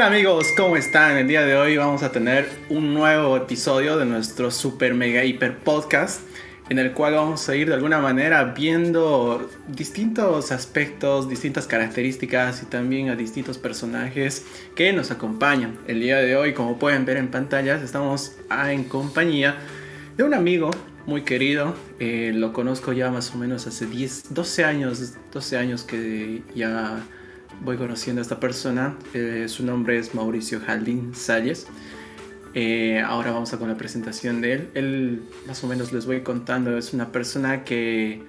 Hola amigos, ¿cómo están? El día de hoy vamos a tener un nuevo episodio de nuestro super mega hiper podcast en el cual vamos a ir de alguna manera viendo distintos aspectos, distintas características y también a distintos personajes que nos acompañan. El día de hoy, como pueden ver en pantallas, estamos en compañía de un amigo muy querido. Eh, lo conozco ya más o menos hace 10, 12 años, 12 años que ya voy conociendo a esta persona. Eh, su nombre es Mauricio Jaldín Salles. Eh, ahora vamos a con la presentación de él. Él, más o menos les voy contando, es una persona que,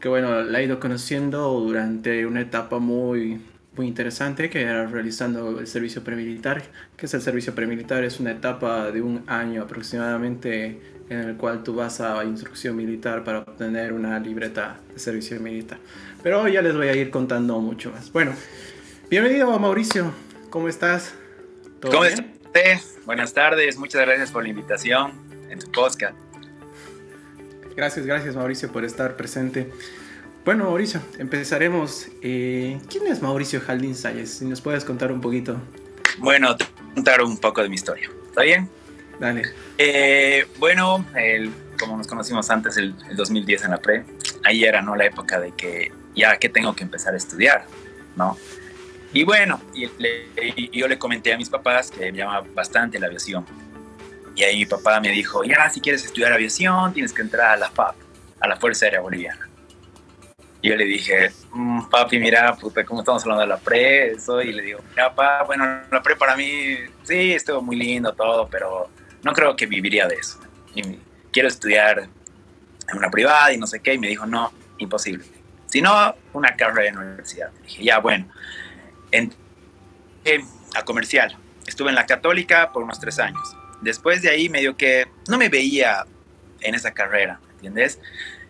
que bueno, la he ido conociendo durante una etapa muy, muy interesante, que era realizando el servicio premilitar. que es el servicio premilitar? Es una etapa de un año aproximadamente en el cual tú vas a instrucción militar para obtener una libreta de servicio militar. Pero ya les voy a ir contando mucho más. Bueno, bienvenido Mauricio, ¿cómo estás? ¿Cómo estás? Buenas tardes, muchas gracias por la invitación en tu podcast. Gracias, gracias Mauricio por estar presente. Bueno, Mauricio, empezaremos. Eh, ¿Quién es Mauricio Jaldín Salles? Si nos puedes contar un poquito. Bueno, te voy a contar un poco de mi historia. ¿Está bien? Dale. Eh, bueno, como nos conocimos antes, el, 2010 en la pre, ahí era ¿no? la época de que ya que tengo que empezar a estudiar, ¿no? Y bueno, y yo le comenté a mis papás que me llamaba bastante la aviación. Y ahí mi papá me dijo, ya, si quieres estudiar aviación, tienes que entrar a la FAB, a la Fuerza Aérea Boliviana. Y yo le dije, mm, papi, mira, puta, ¿cómo estamos hablando de la pre? Eso, y le digo, mira, papá, bueno, la pre para mí, sí, estuvo muy lindo todo, pero no creo que viviría de eso. Y quiero estudiar en una privada y no sé qué. Y me dijo, no, imposible. Si no, una carrera en la universidad. dije, ya, bueno. En, a comercial. Estuve en la católica por unos tres años. Después de ahí medio que no me veía en esa carrera, ¿entiendes?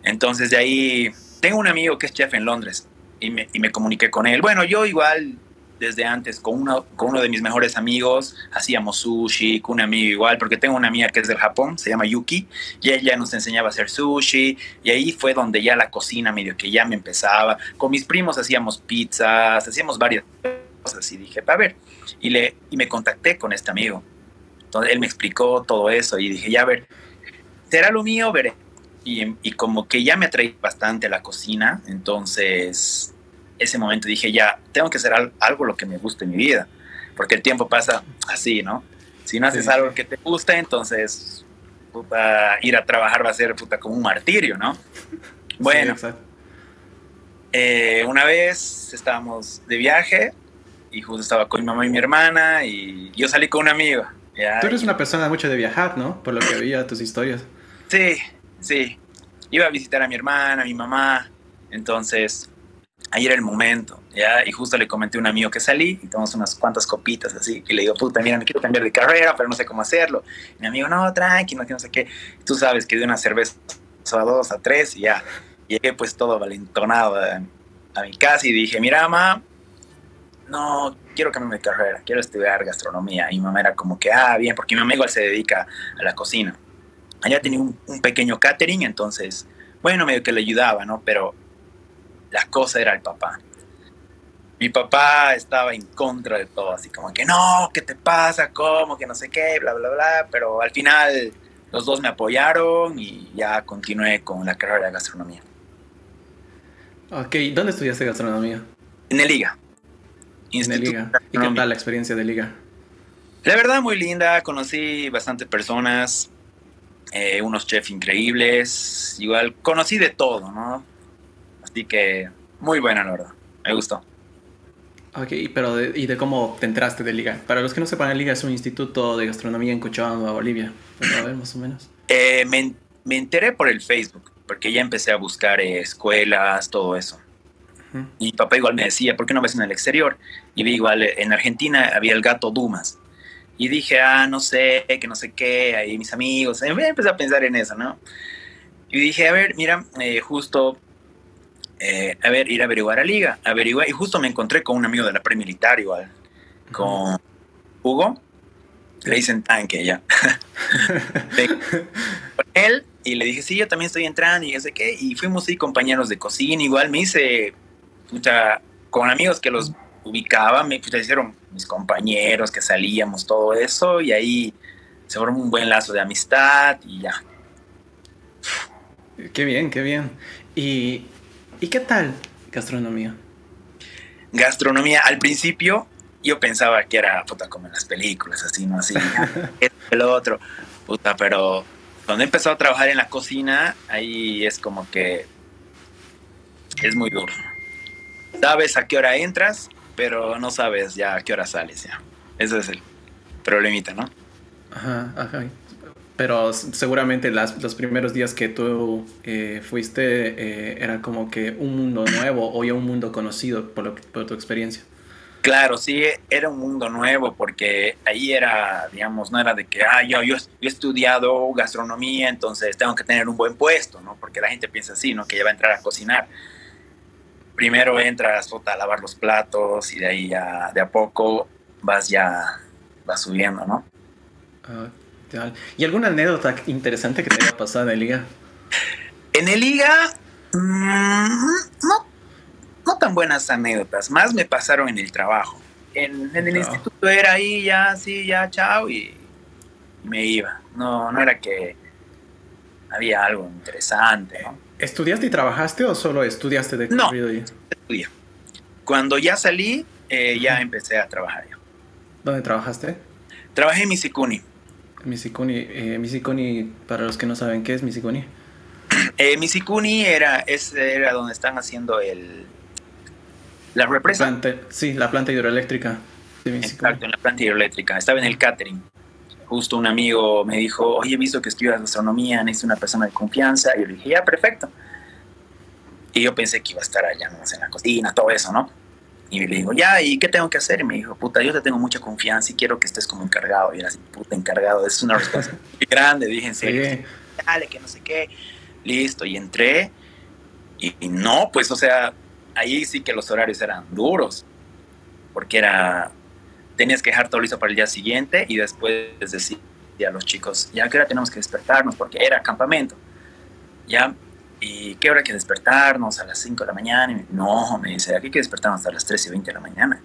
Entonces de ahí tengo un amigo que es chef en Londres y me, y me comuniqué con él. Bueno, yo igual desde antes con uno, con uno de mis mejores amigos, hacíamos sushi, con un amigo igual, porque tengo una amiga que es del Japón, se llama Yuki, y ella nos enseñaba a hacer sushi, y ahí fue donde ya la cocina medio que ya me empezaba. Con mis primos hacíamos pizzas, hacíamos varias cosas, y dije, a ver, y, le, y me contacté con este amigo. Entonces él me explicó todo eso, y dije, ya a ver, será lo mío, veré y, como que ya me atraí bastante la cocina, entonces ese momento dije, ya, tengo que hacer algo, lo que me guste en mi vida, porque el tiempo pasa así, ¿no? Si no haces algo que te gusta, entonces ir a trabajar va a ser puta, como un martirio, ¿no? Bueno, eh, una vez estábamos de viaje y justo estaba con mi mamá y mi hermana y yo salí con un amigo. Tú eres una persona mucho de viajar, ¿no? Por lo que veía tus historias. Sí, Sí, iba a visitar a mi hermana, a mi mamá, entonces ahí era el momento, ¿ya? Y justo le comenté a un amigo que salí y tomamos unas cuantas copitas así, y le digo, puta, mira, me quiero cambiar de carrera, pero no sé cómo hacerlo. Mi amigo, no, tranqui, no, sé qué. Tú sabes que de una cerveza a dos, a tres, y ya. Llegué pues todo valentonado a, a mi casa y dije, mira, mamá, no, quiero cambiar de carrera, quiero estudiar gastronomía. Y mi mamá era como que, ah, bien, porque mi igual se dedica a la cocina allá tenía un, pequeño catering, entonces, bueno, medio que le ayudaba, ¿no? Pero la cosa era el papá. Mi papá estaba en contra de todo, así como que no, ¿qué te pasa? ¿Cómo? Que no sé qué, bla, bla, bla. Pero al final los dos me apoyaron y ya continué con la carrera de gastronomía. Ok, ¿dónde estudiaste gastronomía? En el Liga. En el Liga. ¿Y qué tal la experiencia de Liga? La verdad, muy linda. Conocí bastantes personas. Eh, unos chefs increíbles, igual conocí de todo, ¿no? Así que muy buena, la verdad, me gustó. Ok, pero ¿y de cómo te entraste de Liga? Para los que no sepan, Liga es un instituto de gastronomía en Cochabamba, Bolivia. a ver, más o menos. Eh, me, me, enteré por el Facebook, porque ya empecé a buscar eh, escuelas, todo eso. Y mi papá igual me decía, ¿por qué no ves en el exterior? Y vi igual, en Argentina había el gato Dumas. Y dije, ah, no sé, que no sé qué, ahí mis amigos. Empecé a pensar en eso, ¿no? Y dije, a ver, mira, eh, justo, eh, a ver, ir a averiguar a Liga. Averiguar, y justo me encontré con un amigo de la pre-militar igual, con Hugo. Le dicen tanque ya. con él, y le dije, sí, yo también estoy entrando, y sé qué. Y fuimos ahí compañeros de cocina, igual me hice, mucha, con amigos que los ubicaba, me hicieron mis compañeros que salíamos, todo eso, y ahí se formó un buen lazo de amistad y ya. Qué bien, qué bien. ¿Y, ¿y qué tal gastronomía? Gastronomía, al principio yo pensaba que era puta como en las películas, así, ¿no? Así, el otro, puta, pero cuando he empezado a trabajar en la cocina, ahí es como que es muy duro. Sabes a qué hora entras, pero no sabes ya a qué hora sales ya. Ese es el problemita, ¿no? Ajá, ajá. Pero seguramente los primeros días que tú eh, fuiste eh, era como que un mundo nuevo o ya un mundo conocido por, por tu experiencia. Claro, sí, era un mundo nuevo porque ahí era, digamos, no era de que, ah, yo, yo, he estudiado gastronomía, entonces tengo que tener un buen puesto, ¿no? Porque la gente piensa así, ¿no? Que ya va a entrar a cocinar. Primero entras a lavar los platos y de ahí ya, de a poco vas ya, vas subiendo, ¿no? ¿Y alguna anécdota interesante que te haya pasado en el liga? En el liga, mm, no no tan buenas anécdotas, más me pasaron en el trabajo. En, el instituto era ahí, ya, sí, ya, chao, y, me iba. No, no era que había algo interesante, ¿no? ¿Estudiaste y trabajaste o solo estudiaste de No, estudié. Cuando ya salí, eh, ya empecé a trabajar yo. ¿Dónde trabajaste? Trabajé en Misicuni. Misicuni, eh, para los que no saben qué es Misicuni. Eh, era, es, era donde están haciendo el, la represa. sí, la planta hidroeléctrica. Exacto, en la planta hidroeléctrica. Estaba en el catering. Justo un amigo me dijo, oye, he visto que estudias gastronomía, necesito una persona de confianza. Y yo le dije, ya, perfecto. Y yo pensé que iba a estar allá, ¿no? en la cocina, todo eso, ¿no? Y le digo, ya, ¿y qué tengo que hacer? Y me dijo, puta, yo te tengo mucha confianza y quiero que estés como encargado. Y era así, puta, encargado, es una responsabilidad muy grande. Dije, en serio, dale, que no sé qué. Listo, y entré. y no, pues, o sea, ahí sí que los horarios eran duros, porque era, tenías que dejar todo listo para el día siguiente y después decía a los chicos, ya que hora tenemos que despertarnos, porque era campamento, ya, y qué hora hay que despertarnos a las 5 de la mañana, y no, me dice, aquí hay que despertarnos a las 3 y 20 de la mañana.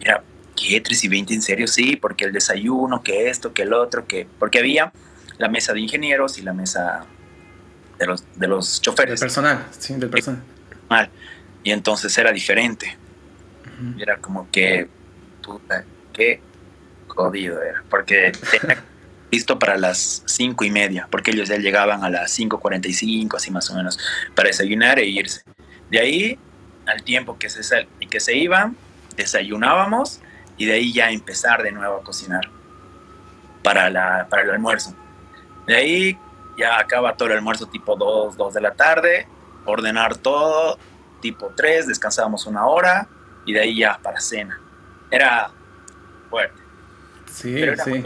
Mira, ¿qué 3 y 20 en serio? Sí, porque el desayuno, que esto, que el otro, que, porque había la mesa de ingenieros y la mesa de los, de los choferes. Del personal, sí, del personal. Mal. Y entonces era diferente. Era como que, puta, qué jodido era. Porque tenía listo para las cinco y media, porque ellos ya llegaban a las 5.45, así más o menos, para desayunar e irse. De ahí, al tiempo que se, que se iban, desayunábamos y de ahí ya empezar de nuevo a cocinar para, la, para el almuerzo. De ahí ya acaba todo el almuerzo tipo 2, 2 de la tarde, ordenar todo, tipo 3, descansábamos una hora y de ahí ya para cena. Era fuerte. Sí, pero sí.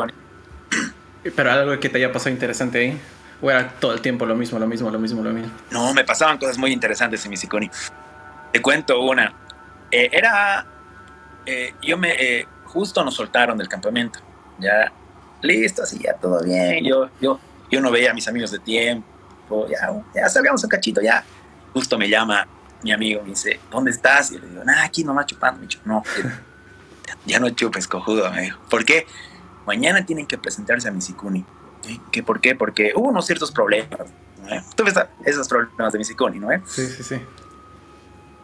Pero algo que te haya pasado interesante ahí. ¿O era todo el tiempo lo mismo, lo mismo, lo mismo, lo mismo? No, me pasaban cosas muy interesantes en mi Misiconi. Te cuento una. Eh, era. Eh, yo me. Eh, justo nos soltaron del campamento. Ya. Listo, así ya todo bien. Yo, yo, yo no veía a mis amigos de tiempo. Ya, ya salgamos un cachito, ya. Justo me llama mi amigo me dice, ¿dónde estás? Y yo le digo, nah, aquí nomás chupando. Me dijo, no, ya no chupes, cojudo, me dijo. ¿Por qué? Mañana tienen que presentarse a Misicuni. ¿Qué, ¿Por qué? Porque hubo unos ciertos problemas. Tú ves esos problemas de Misicuni, ¿no? Sí, sí, sí.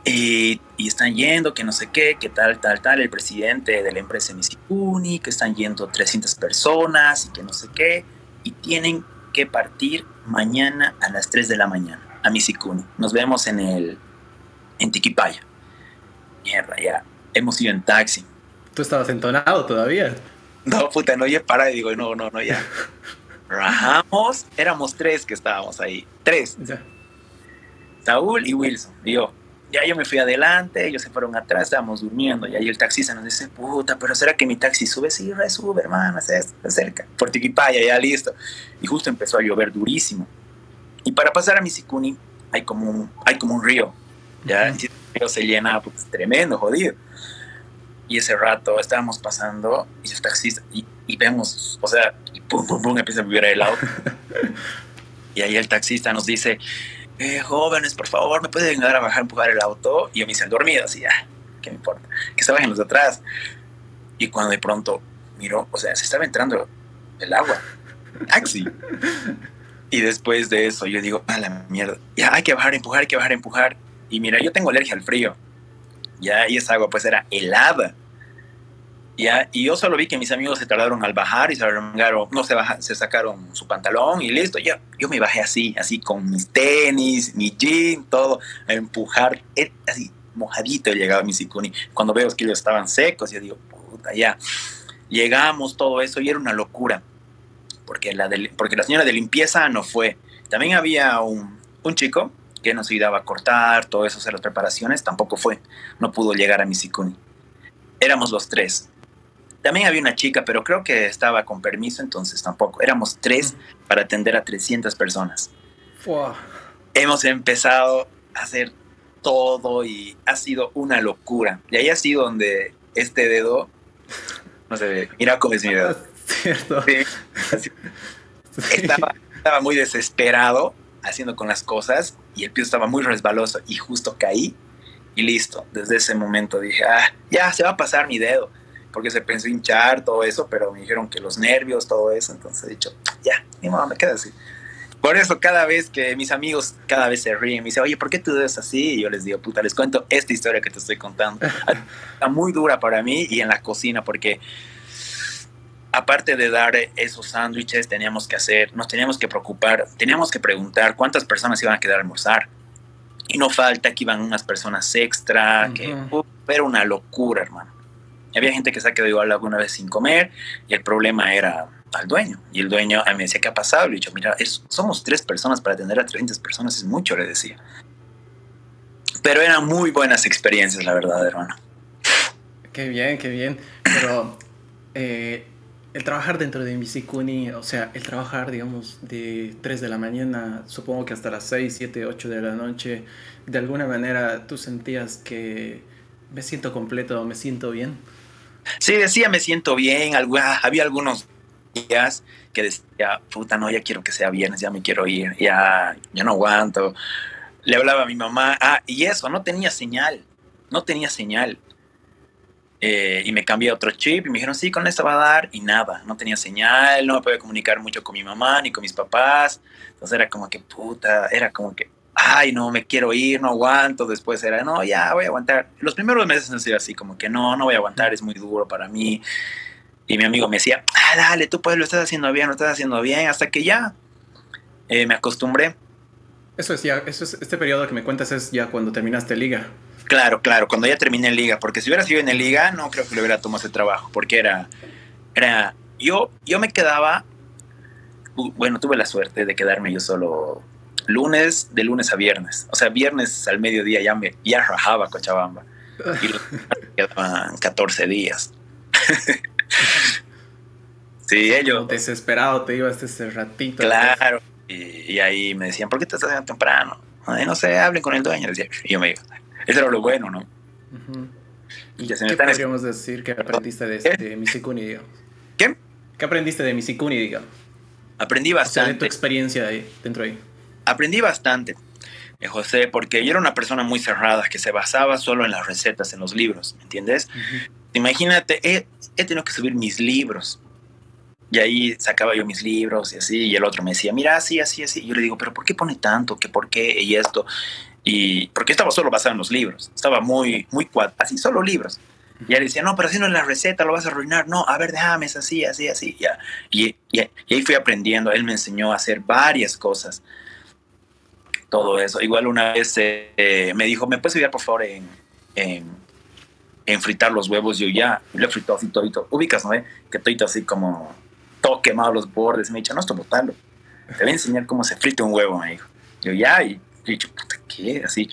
Y, y, están yendo, que no sé qué, que tal, tal, tal, el presidente de la empresa Misicuni, que están yendo 300 personas y que no sé qué, y tienen que partir mañana a las 3 de la mañana a Misicuni. Nos vemos en el en Tiquipaya. Mierda, ya. Hemos ido en taxi. ¿Tú estabas entonado todavía? No, puta, no, ya para y digo, no, no, no, ya. Rajamos, éramos tres que estábamos ahí. Tres. Saúl y Wilson. Digo, ya yo me fui adelante, ellos se fueron atrás, estábamos durmiendo. Y ahí el taxista nos dice, puta, pero ¿será que mi taxi sube? Sí, sube, hermano, se acerca. Por Tiquipaya, ya listo. Y justo empezó a llover durísimo. Y para pasar a Misicuni hay como un, hay como un río ya el río se llena, pues tremendo, jodido. Y ese rato estábamos pasando y el taxista, y, vemos, o sea, y pum, pum, pum, empieza a vivir el auto. y ahí el taxista nos dice, eh, jóvenes, por favor, ¿me pueden ayudar a bajar, empujar el auto? Y yo me hice dormido, así ya. ¿qué me importa? Que se bajen los de atrás. Y cuando de pronto miró, o sea, se estaba entrando el agua. Taxi. Y después de eso yo digo, a la mierda, ya hay que bajar, empujar, hay que bajar, empujar. Y mira, yo tengo alergia al frío. Ya, y esa agua pues era helada. Ya, y yo solo vi que mis amigos se tardaron al bajar y se arrancaron, no se, baja, se sacaron su pantalón y listo. Yo, yo me bajé así, así con mis tenis, mi jean, todo, a empujar, eh, así mojadito llegaba mi sicuni. Cuando veo que ellos estaban secos, yo digo, puta, ya. Llegamos, todo eso, y era una locura porque la, porque la señora de limpieza no fue. También había un, un chico que nos ayudaba a cortar, todo eso, hacer las preparaciones, tampoco fue. No pudo llegar a Misikuni. Éramos los tres. También había una chica, pero creo que estaba con permiso, entonces tampoco. Éramos tres para atender a 300 personas. Hemos empezado a hacer todo y ha sido una locura. Y ahí ha sido donde este dedo, no sé, mira cómo es mi dedo. ¿Cierto? Estaba, estaba muy desesperado haciendo con las cosas y el piso estaba muy resbaloso y justo caí y listo. Desde ese momento dije, ah, ya se va a pasar mi dedo, porque se pensó hinchar, todo eso, pero me dijeron que los nervios, todo eso, entonces he dicho, ya, mi mamá me queda así. Por eso cada vez que mis amigos cada vez se ríen, me dicen, oye, ¿por qué tú es así? Y yo les digo, puta, les cuento esta historia que te estoy contando. Está muy dura para mí y en la cocina, porque aparte de dar esos sándwiches, teníamos que hacer, nos teníamos que preocupar, teníamos que preguntar cuántas personas iban a quedar a almorzar. Y no falta que iban unas personas extra, que era una locura, hermano. Había gente que se ha quedado igual alguna vez sin comer y el problema era al dueño. Y el dueño me decía, ¿qué ha pasado? He dicho, mira, somos tres personas para atender a 300 personas, es mucho, le decía. Pero eran muy buenas experiencias, la verdad, hermano. Qué bien, qué bien. Pero eh, el trabajar dentro de Misikuni, o sea, el trabajar, digamos, de 3 de la mañana, supongo que hasta las 6, 7, 8 de la noche, de alguna manera tú sentías que me siento completo, me siento bien. Sí, decía me siento bien, había algunos días que decía, puta, no, ya quiero que sea viernes, ya me quiero ir, ya, ya no aguanto. Le hablaba a mi mamá, ah, y eso, no tenía señal, no tenía señal. Eh, y me cambié a otro chip y me dijeron, sí, con esta va a dar y nada, no tenía señal, no me podía comunicar mucho con mi mamá ni con mis papás. Entonces era como que puta, era como que, ay, no, me quiero ir, no aguanto. Después era, no, ya voy a aguantar. Los primeros meses han sido así, como que no, no voy a aguantar, es muy duro para mí. Y mi amigo me decía, ah, dale, tú pues lo estás haciendo bien, lo estás haciendo bien, hasta que ya eh, me acostumbré. Eso es ya, eso es, este periodo que me cuentas es ya cuando terminaste liga. Claro, claro, cuando ya terminé liga, porque si hubiera sido en el liga, no creo que le hubiera tomado ese trabajo, porque era, era, yo, yo me quedaba, bueno, tuve la suerte de quedarme yo solo lunes, de lunes a viernes, o sea, viernes al mediodía ya me, ya rajaba Cochabamba, y quedaban 14 días. sí, ellos. Desesperado te ibas ese ratito. Claro, y, ahí me decían, ¿por qué te estás haciendo temprano? no sé, hablen con el dueño, y yo me iba. Eso era lo bueno, ¿no? ¿Y qué podríamos decir que aprendiste de, este, Misikuni, digamos? ¿Qué? ¿Qué aprendiste de Misikuni, digamos? Aprendí bastante. O sea, de tu experiencia ahí, dentro ahí. Aprendí bastante, eh, José, porque yo era una persona muy cerrada que se basaba solo en las recetas, en los libros, ¿me entiendes? Imagínate, he, he tenido que subir mis libros. Y ahí sacaba yo mis libros y así, y el otro me decía, mira, así, así, así. Y yo le digo, pero ¿por qué pone tanto? ¿Qué por qué? Y esto. Y porque estaba solo basado en los libros, estaba muy, muy así, solo libros. Y él decía, no, pero si no es la receta, lo vas a arruinar. No, a ver, déjame, es así, así, así. Ya. Y, y, ahí fui aprendiendo. Él me enseñó a hacer varias cosas. Todo eso. Igual una vez eh, me dijo, ¿me puedes ayudar, por favor, en, en, fritar los huevos? Yo ya, le frito así todito. Ubicas, ¿no? Que todito así como todo quemado los bordes. Me dicho, no, estoy botando. Te voy a enseñar cómo se frita un huevo, me dijo. Yo ya, y y yo, puta, ¿qué? Así.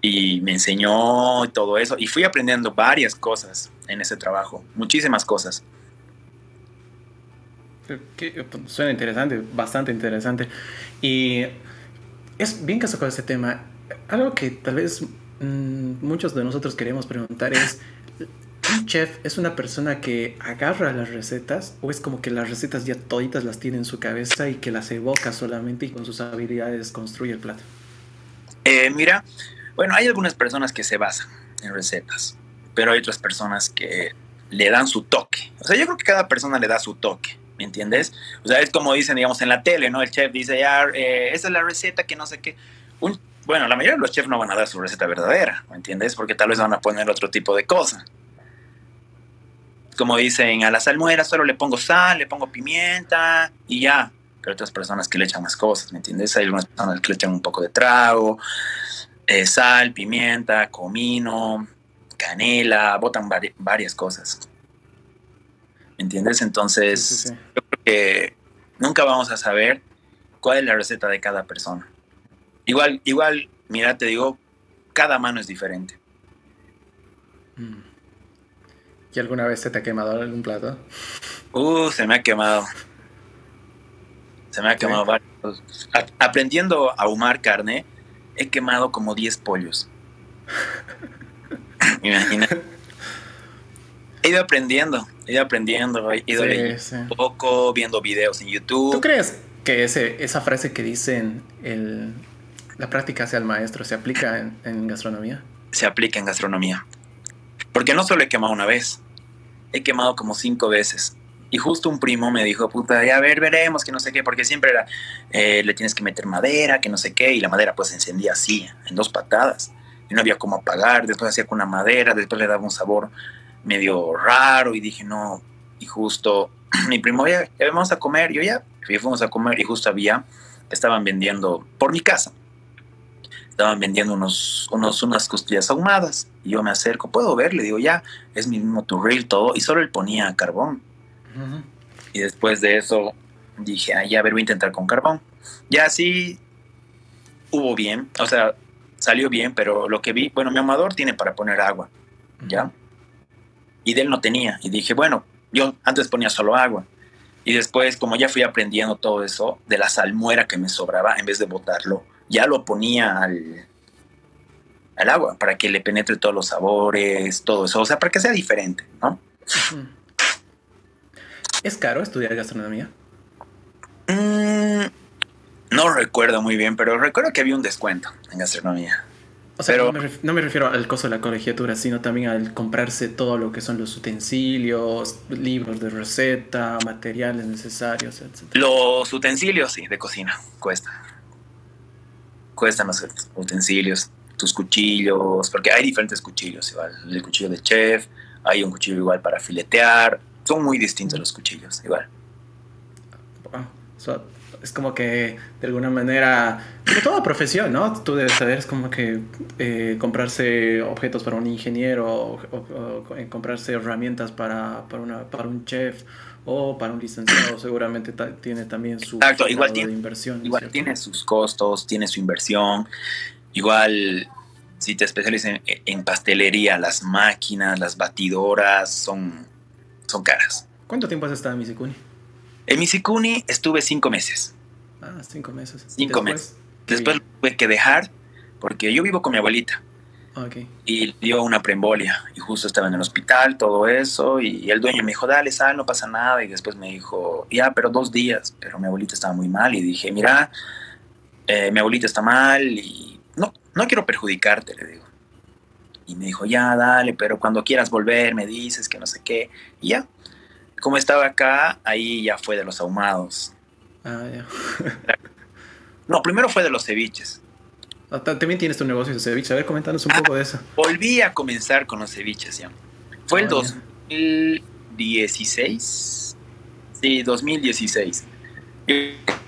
Y me enseñó todo eso. Y fui aprendiendo varias cosas en ese trabajo, muchísimas cosas. suena interesante, bastante interesante. Y es bien que sacó ese tema. Algo que tal vez mm, muchos de nosotros queremos preguntar es, ¿un chef es una persona que agarra las recetas o es como que las recetas ya toditas las tiene en su cabeza y que las evoca solamente y con sus habilidades construye el plato? Eh, mira, bueno, hay algunas personas que se basan en recetas, pero hay otras personas que le dan su toque. O sea, yo creo que cada persona le da su toque, ¿me entiendes? O sea, es como dicen, digamos, en la tele, ¿no? El chef dice, ya, eh, esa es la receta que no sé qué. bueno, la mayoría de los chefs no van a dar su receta verdadera, ¿me entiendes? Porque tal vez van a poner otro tipo de cosa. Como dicen, a la salmuera solo le pongo sal, le pongo pimienta y ya. Pero otras personas que le echan más cosas, ¿me entiendes? Hay algunas personas que le echan un poco de trago, eh, sal, pimienta, comino, canela, botan varias cosas. ¿Me entiendes? Entonces, yo creo que nunca vamos a saber cuál es la receta de cada persona. Igual, igual, mira, te digo, cada mano es diferente. Mm. ¿Y alguna vez se te ha quemado algún plato? Uh, se me ha quemado. Se me ha quemado varios. aprendiendo a ahumar carne, he quemado como 10 pollos. Imagina. He ido aprendiendo, he ido aprendiendo, he ido un poco, viendo videos en YouTube. ¿Tú crees que ese, esa frase que dicen, el, la práctica hacia el maestro, se aplica en, en gastronomía? Se aplica en gastronomía. Porque no solo he quemado una vez, he quemado como cinco veces. Y justo un primo me dijo, puta, ya a ver, veremos, que no sé qué, porque siempre era, eh, le tienes que meter madera, que no sé qué, y la madera pues se encendía así, en dos patadas. Y no había cómo apagar, después hacía con una madera, después le daba un sabor medio raro, y dije, no, y justo mi primo, ya, ya vamos a comer, yo ya, y fuimos a comer, y justo había, estaban vendiendo por mi casa, estaban vendiendo unos, unos, unas costillas ahumadas, y yo me acerco, puedo ver, le digo, ya, es mi mismo turril, todo, y solo él ponía carbón. Y después de eso dije, ah, ya a ver, voy a intentar con carbón. Ya sí hubo bien, o sea, salió bien, pero lo que vi, bueno, mi amador tiene para poner agua, ¿ya? Y de él no tenía. Y dije, bueno, yo antes ponía solo agua. Y después, como ya fui aprendiendo todo eso, de la salmuera que me sobraba, en vez de botarlo, ya lo ponía al, al agua para que le penetre todos los sabores, todo eso, o sea, para que sea diferente, ¿no? ¿Es caro estudiar gastronomía? Mm, no recuerdo muy bien, pero recuerdo que había un descuento en gastronomía. O sea, no, me refiero al costo de la colegiatura, sino también al comprarse todo lo que son los utensilios, libros de receta, materiales necesarios, etc. Los utensilios, sí, de cocina, cuesta. Cuestan los utensilios, tus cuchillos, porque hay diferentes cuchillos, igual. El cuchillo de chef, hay un cuchillo igual para filetear, son muy distintos los cuchillos, igual. Ah, es como que de alguna manera, como toda profesión, ¿no? Tú debes saber, es como que eh, comprarse objetos para un ingeniero o, comprarse herramientas para, para, una, para un chef o para un licenciado, seguramente tiene también su Exacto, igual tiene, inversión. Igual tiene sus costos, tiene su inversión. Igual, si te especializas en pastelería, las máquinas, las batidoras son son caras. ¿Cuánto tiempo has estado en Misikuni? En Misikuni estuve cinco meses. Ah, cinco meses. Cinco meses. Después tuve que dejar porque yo vivo con mi abuelita. Okay. Y dio una preembolia y justo estaba en el hospital, todo eso, y, el dueño me dijo, dale, sal, no pasa nada, y después me dijo, ya, pero dos días, pero mi abuelita estaba muy mal, y dije, mira, eh, mi abuelita está mal, y no, no quiero perjudicarte, le digo. Y me dijo, ya, dale, pero cuando quieras volver me dices que no sé qué. Y ya, como estaba acá, ahí ya fue de los ahumados. Ah, ya. no, primero fue de los ceviches. Ah, también tienes tu negocio de ceviches. A ver, coméntanos un poco de eso. Volví a comenzar con los ceviches ya. Fue el 2016. Ah, sí, 2016. Yo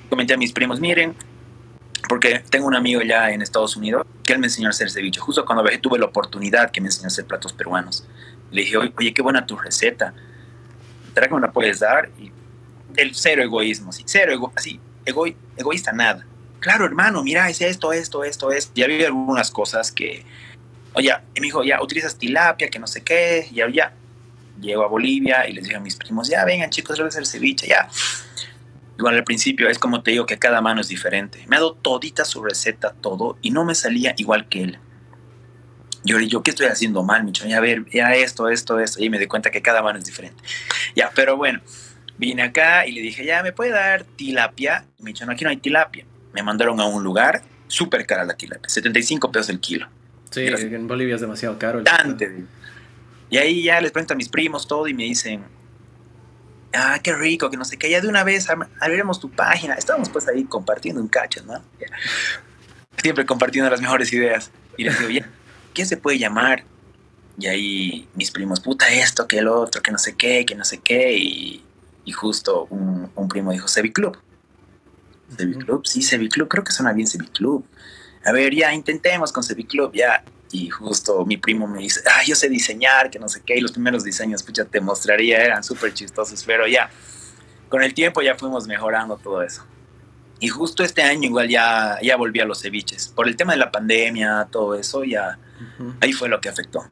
comenté a mis primos, miren, porque tengo un amigo ya en Estados Unidos que él me enseñó a hacer ceviche. Justo cuando viajé tuve la oportunidad que me enseñó a hacer platos peruanos. Le dije, oye, qué buena tu receta. ¿Será que me la puedes dar? Y el cero egoísmo, sí, cero ego, así, egoísta nada. Claro, hermano, mira, es esto, esto, esto, esto. Y había algunas cosas que, oye, y me dijo, ya, utilizas tilapia, que no sé qué, y ya, llego a Bolivia y les dije a mis primos, ya, vengan chicos, voy a hacer ceviche, ya. Igual al principio es como te digo que cada mano es diferente. Me ha dado todita su receta, todo, y no me salía igual que él. Yo le digo, ¿qué estoy haciendo mal, Micho? Ya, a ver, ya esto, esto, esto. Y me di cuenta que cada mano es diferente. Ya, pero bueno, vine acá y le dije, ya, ¿me puede dar tilapia? me dijo, no, aquí no hay tilapia. Me mandaron a un lugar, súper cara la tilapia, 75 pesos el kilo. Sí, en Bolivia es demasiado caro. Bastante. Y ahí ya les pregunto a mis primos todo y me dicen, ah, qué rico, que no sé qué, ya de una vez abriremos tu página. Estábamos pues ahí compartiendo un cacho, ¿no? Siempre compartiendo las mejores ideas. Y les digo, ya, ¿qué se puede llamar? Y ahí mis primos, puta esto, que el otro, que no sé qué, que no sé qué. Y, y justo un, un, primo dijo, Club. Club, sí, Club, creo que suena bien Club. A ver, ya intentemos con Club, ya. Y justo mi primo me dice, ah, yo sé diseñar, que no sé qué. Y los primeros diseños, ya te mostraría, eran súper chistosos. Pero ya, con el tiempo ya fuimos mejorando todo eso. Y justo este año igual ya, ya volví a los ceviches. Por el tema de la pandemia, todo eso, ya ahí fue lo que afectó.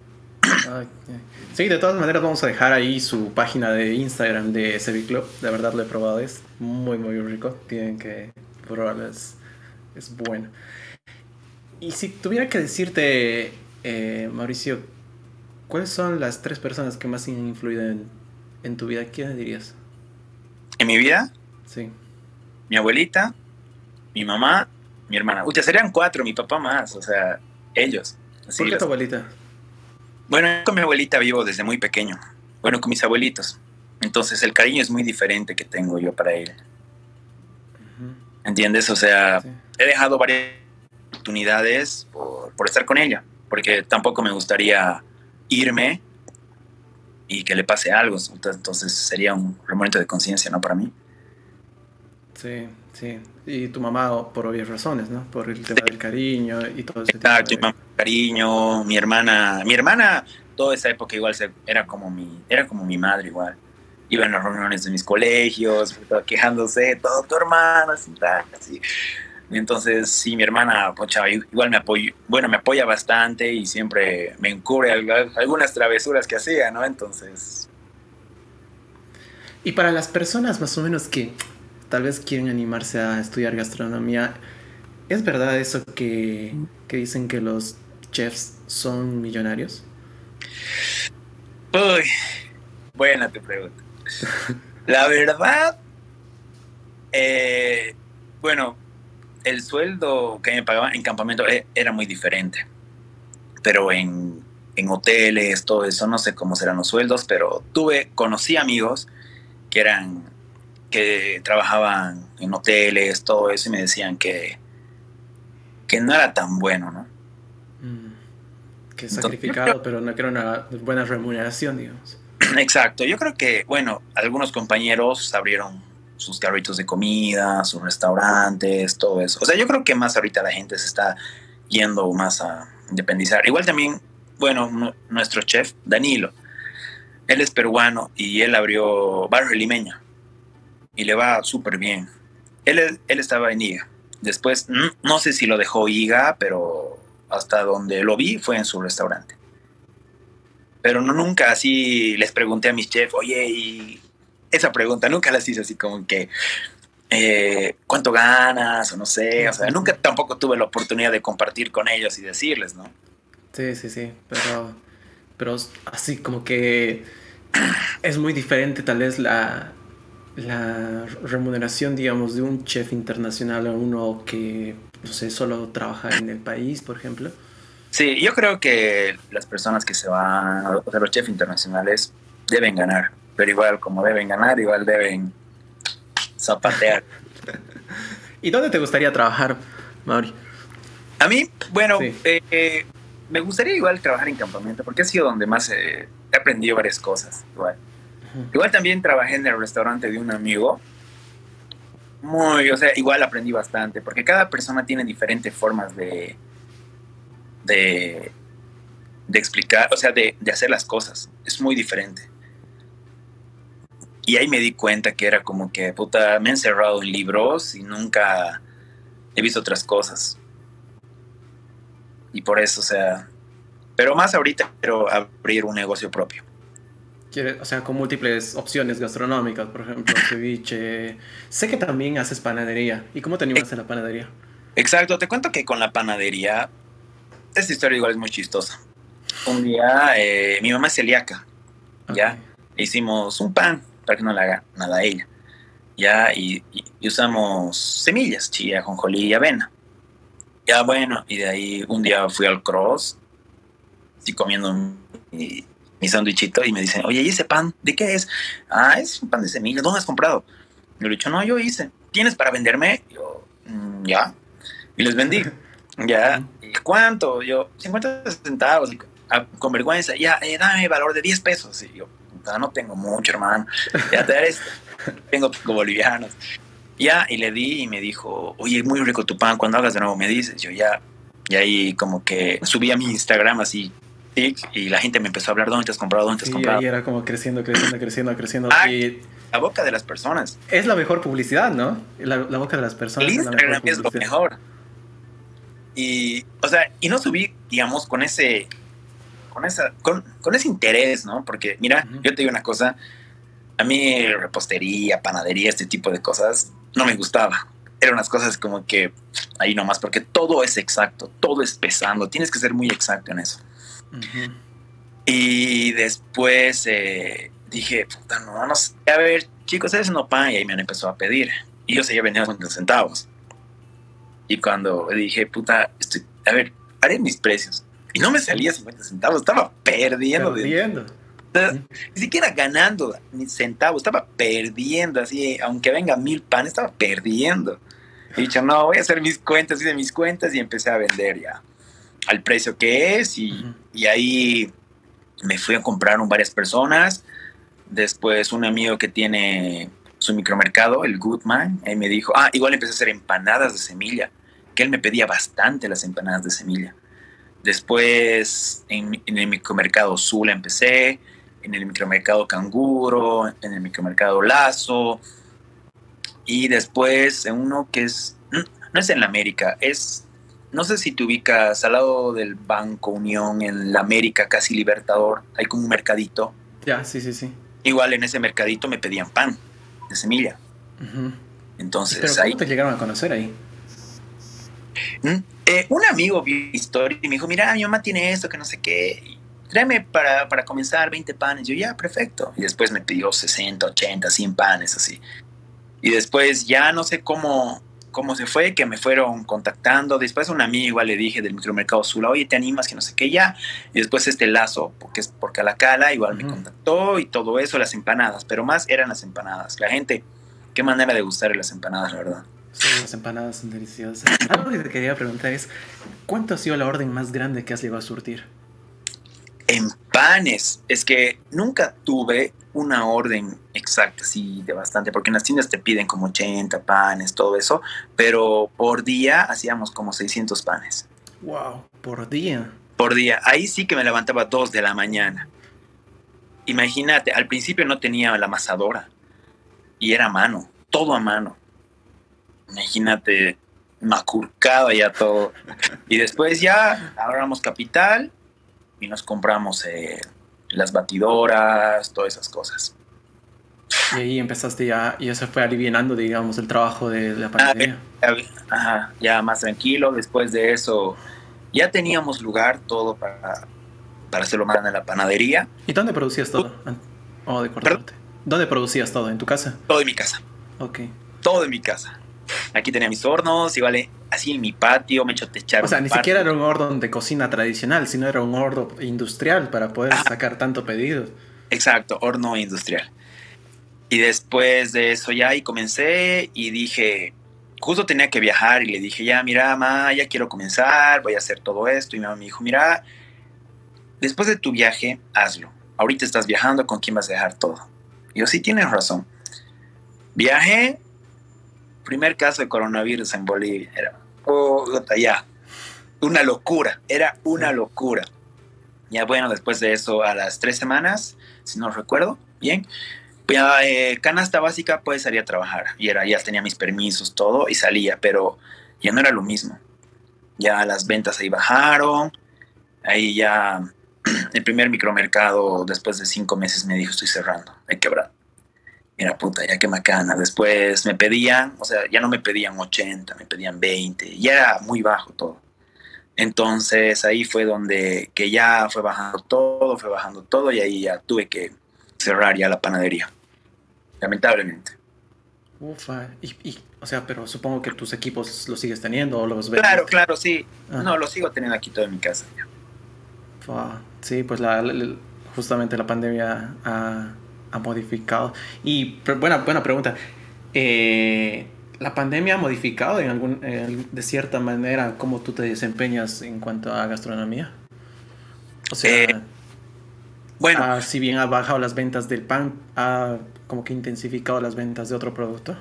Sí, de todas maneras vamos a dejar ahí su página de Instagram de Cevic Club. De verdad lo he probado, es muy muy rico. Tienen que probarlo, es, es bueno. Y si tuviera que decirte, eh, Mauricio, ¿cuáles son las tres personas que más han influido en, en tu vida? ¿Quiénes dirías? ¿En mi vida? Sí. Mi abuelita, mi mamá, mi hermana. Uy, serían cuatro, mi papá más, o sea, ellos. ¿Por qué tu abuelita? Bueno, con mi abuelita vivo desde muy pequeño. Bueno, con mis abuelitos. Entonces el cariño es muy diferente que tengo yo para él. ¿Entiendes? O sea, he dejado varias oportunidades por, por, estar con ella, porque tampoco me gustaría irme y que le pase algo. Entonces sería un momento de conciencia, ¿no? Para mí. Sí, sí. Y tu mamá por obvias razones, ¿no? Por el tema del cariño y todo ese Exacto, mi cariño, mi hermana, mi hermana, toda esa época igual se, era como mi, era como mi madre igual. Iba en las reuniones de mis colegios, quejándose, todo tu hermana, así, así. Entonces, sí, mi hermana, pocha, igual me apoya, bueno, me apoya bastante y siempre me encubre algunas travesuras que hacía, ¿no? Entonces... Y para las personas más o menos que tal vez quieren animarse a estudiar gastronomía, ¿es verdad eso que, dicen que los chefs son millonarios? Uy, buena tu pregunta. La verdad, eh, bueno, el sueldo que me pagaban en campamento eh, era muy diferente, pero en, en hoteles, todo eso, no sé cómo serán los sueldos, pero tuve, conocí amigos que eran que trabajaban en hoteles, todo eso, y me decían que, que no era tan bueno, ¿no? Mm. que sacrificado, pero no era una buena remuneración, digamos. Exacto, yo creo que, bueno, algunos compañeros abrieron sus carritos de comida, sus restaurantes, todo eso. O sea, yo creo que más ahorita la gente se está yendo más a independizar. Igual también, bueno, nuestro chef, Danilo, él es peruano y él abrió Barrio Limeño y le va súper bien. Él, él estaba en IGA. Después, no sé si lo dejó IGA, pero hasta donde lo vi fue en su restaurante. Pero no nunca así les pregunté a mis chefs, oye, y esa pregunta nunca las hice así como que, eh, ¿cuánto ganas? O no sé, o sea, nunca tampoco tuve la oportunidad de compartir con ellos y decirles, ¿no? Sí, sí, sí, pero, pero así como que es muy diferente tal vez la, la remuneración, digamos, de un chef internacional a uno que, no sé, solo trabaja en el país, por ejemplo? Sí, yo creo que las personas que se van, o sea, los chefs internacionales deben ganar, pero igual como deben ganar, igual deben zapatear. ¿Y dónde te gustaría trabajar, Mauri? A mí, bueno, eh, me gustaría igual trabajar en campamento, porque ha sido donde más he aprendido varias cosas, igual. Igual también trabajé en el restaurante de un amigo. Muy, o sea, igual aprendí bastante, porque cada persona tiene diferentes formas de, de, de explicar, o sea, de, de hacer las cosas. Es muy diferente. Y ahí me di cuenta que era como que, puta, me he encerrado en libros y nunca he visto otras cosas. Y por eso, o sea, pero más ahorita quiero abrir un negocio propio o sea, con múltiples opciones gastronómicas, por ejemplo, ceviche. Sé que también haces panadería. ¿Y cómo te animas en la panadería? Exacto, te cuento que con la panadería, esta historia igual es muy chistosa. Un día, eh, mi mamá es celíaca, ¿ya? Hicimos un pan para que no le haga nada a ella, ¿ya? Y, usamos semillas, chía, jonjolí y avena. Ya bueno, y de ahí un día fui al cross, y comiendo mi sándwichito y me dicen, oye, ¿y ese pan? ¿De qué es? Ah, es un pan de semillas. ¿Dónde has comprado? Yo le he dicho, no, yo hice. ¿Tienes para venderme? Yo, mm, ya. Y les vendí. ya. ¿Y cuánto? Yo, 50 centavos. Ah, con vergüenza, ya, eh, dame valor de 10 pesos. Y yo, no tengo mucho, hermano. Ya te esto. tengo bolivianos. Ya, y le di y me dijo, oye, muy rico tu pan, cuando hagas de nuevo me dices. Yo ya, y ahí como que subí a mi Instagram así, y la gente me empezó a hablar, ¿dónde te has comprado? ¿Dónde te has comprado? Y era como creciendo, creciendo, creciendo, creciendo. Ah, y la boca de las personas. Es la mejor publicidad, ¿no? La, boca de las personas. El Instagram es, lo mejor. Y, o sea, y no subí, digamos, con ese con, esa, con, con ese interés, ¿no? Porque, mira, yo te digo una cosa, a mí repostería, panadería, este tipo de cosas, no me gustaba. Eran unas cosas como que ahí nomás, porque todo es exacto, todo es pesando, tienes que ser muy exacto en eso. Y después eh, dije, puta, no, no sé, a ver, chicos, es no pan, y ahí me han empezado a pedir. Y yo seguía vendiendo con centavos. Y cuando dije, puta, estoy, a ver, haré mis precios. Y no me salía 50 centavos, estaba perdiendo. Perdiendo. ni siquiera ganando ni centavos, estaba perdiendo, así, aunque venga mil pan, estaba perdiendo. Y dicho, no, voy a hacer mis cuentas, hice mis cuentas y empecé a vender ya al precio que es. Y, y ahí me fui a comprar un varias personas. Después un amigo que tiene su micromercado, el Goodman, ahí me dijo, ah, igual empecé a hacer empanadas de semilla, que él me pedía bastante las empanadas de semilla. Después en, el micromercado Zula empecé, en el micromercado Canguro, en el micromercado Lazo y después en uno que es, no es en la América, es, no sé si te ubicas al lado del Banco Unión, en la América, casi Libertador, hay como un mercadito. Ya, sí, sí, sí. Igual en ese mercadito me pedían pan de semilla. Entonces ¿Pero ¿cómo te llegaron a conocer ahí? ¿Mm? Eh, un amigo vio historia y me dijo, mira, mi mamá tiene esto, que no sé qué. Tráeme para, para comenzar 20 panes. Yo, ya, perfecto. Y después me pidió 60, 80, 100 panes, así. Y después ya no sé cómo, cómo se fue, que me fueron contactando. Después un amigo igual le dije del micromercado Zula, oye, ¿te animas? Que no sé qué, ya. Y después este lazo, porque es por Calacala, igual me contactó y todo eso, las empanadas. Pero más eran las empanadas. La gente, qué manera de gustar las empanadas, la verdad. Sí, las empanadas son deliciosas. Algo que te quería preguntar es, ¿cuánto ha sido la orden más grande que has llegado a surtir? En panes, es que nunca tuve una orden exacta, sí, de bastante, porque en las tiendas te piden como 80 panes, todo eso, pero por día hacíamos como 600 panes. Wow, por día. Por día, ahí sí que me levantaba a 2 de la mañana. Imagínate, al principio no tenía la amasadora y era a mano, todo a mano imagínate, macurcado ya todo. Y después ya agarramos capital y nos compramos eh, las batidoras, todas esas cosas. Y ahí empezaste ya, y eso fue aliviando, digamos, el trabajo de, la panadería. Ah, ajá, ya más tranquilo. Después de eso, ya teníamos lugar todo para, para hacerlo más en la panadería. ¿Y dónde producías todo? Oh, de ¿Dónde producías todo? ¿En tu casa? Todo en mi casa. Ok. Todo en mi casa. Aquí tenía mis hornos, igual así en mi patio me echo techar. O sea, ni siquiera era un horno de cocina tradicional, sino era un horno industrial para poder sacar tanto pedido. Exacto, horno industrial. Y después de eso ya y comencé y dije, justo tenía que viajar y le dije, ya, mira, mamá, ya quiero comenzar, voy a hacer todo esto. Y mi mamá me dijo, mira, después de tu viaje, hazlo. Ahorita estás viajando, ¿con quién vas a dejar todo? Y yo, sí, tienes razón. Viajé, primer caso de coronavirus en Bolivia. Era, oh, ya, una locura, era una locura. Ya bueno, después de eso, a las tres semanas, si no recuerdo bien, ya, eh, canasta básica, pues salía a trabajar. Y era, ya tenía mis permisos, todo, y salía, pero ya no era lo mismo. Ya las ventas ahí bajaron, ahí ya el primer micromercado, después de cinco meses, me dijo, estoy cerrando, hay quebrado mira puta, ya que macana. Después me pedían, o sea, ya no me pedían 80, me pedían 20, ya era muy bajo todo. Entonces ahí fue donde que ya fue bajando todo, fue bajando todo y ahí ya tuve que cerrar ya la panadería, lamentablemente. Ufa, y, o sea, pero supongo que tus equipos los sigues teniendo o los ves. Claro, claro, sí. Ah. No, los sigo teniendo aquí todo en mi casa. sí, pues la, justamente la pandemia ha, ha modificado. Y buena, buena pregunta. Eh, ¿La pandemia ha modificado en algún, de cierta manera cómo tú te desempeñas en cuanto a gastronomía? O sea, eh, bueno, si bien ha bajado las ventas del pan, ha como que intensificado las ventas de otro producto.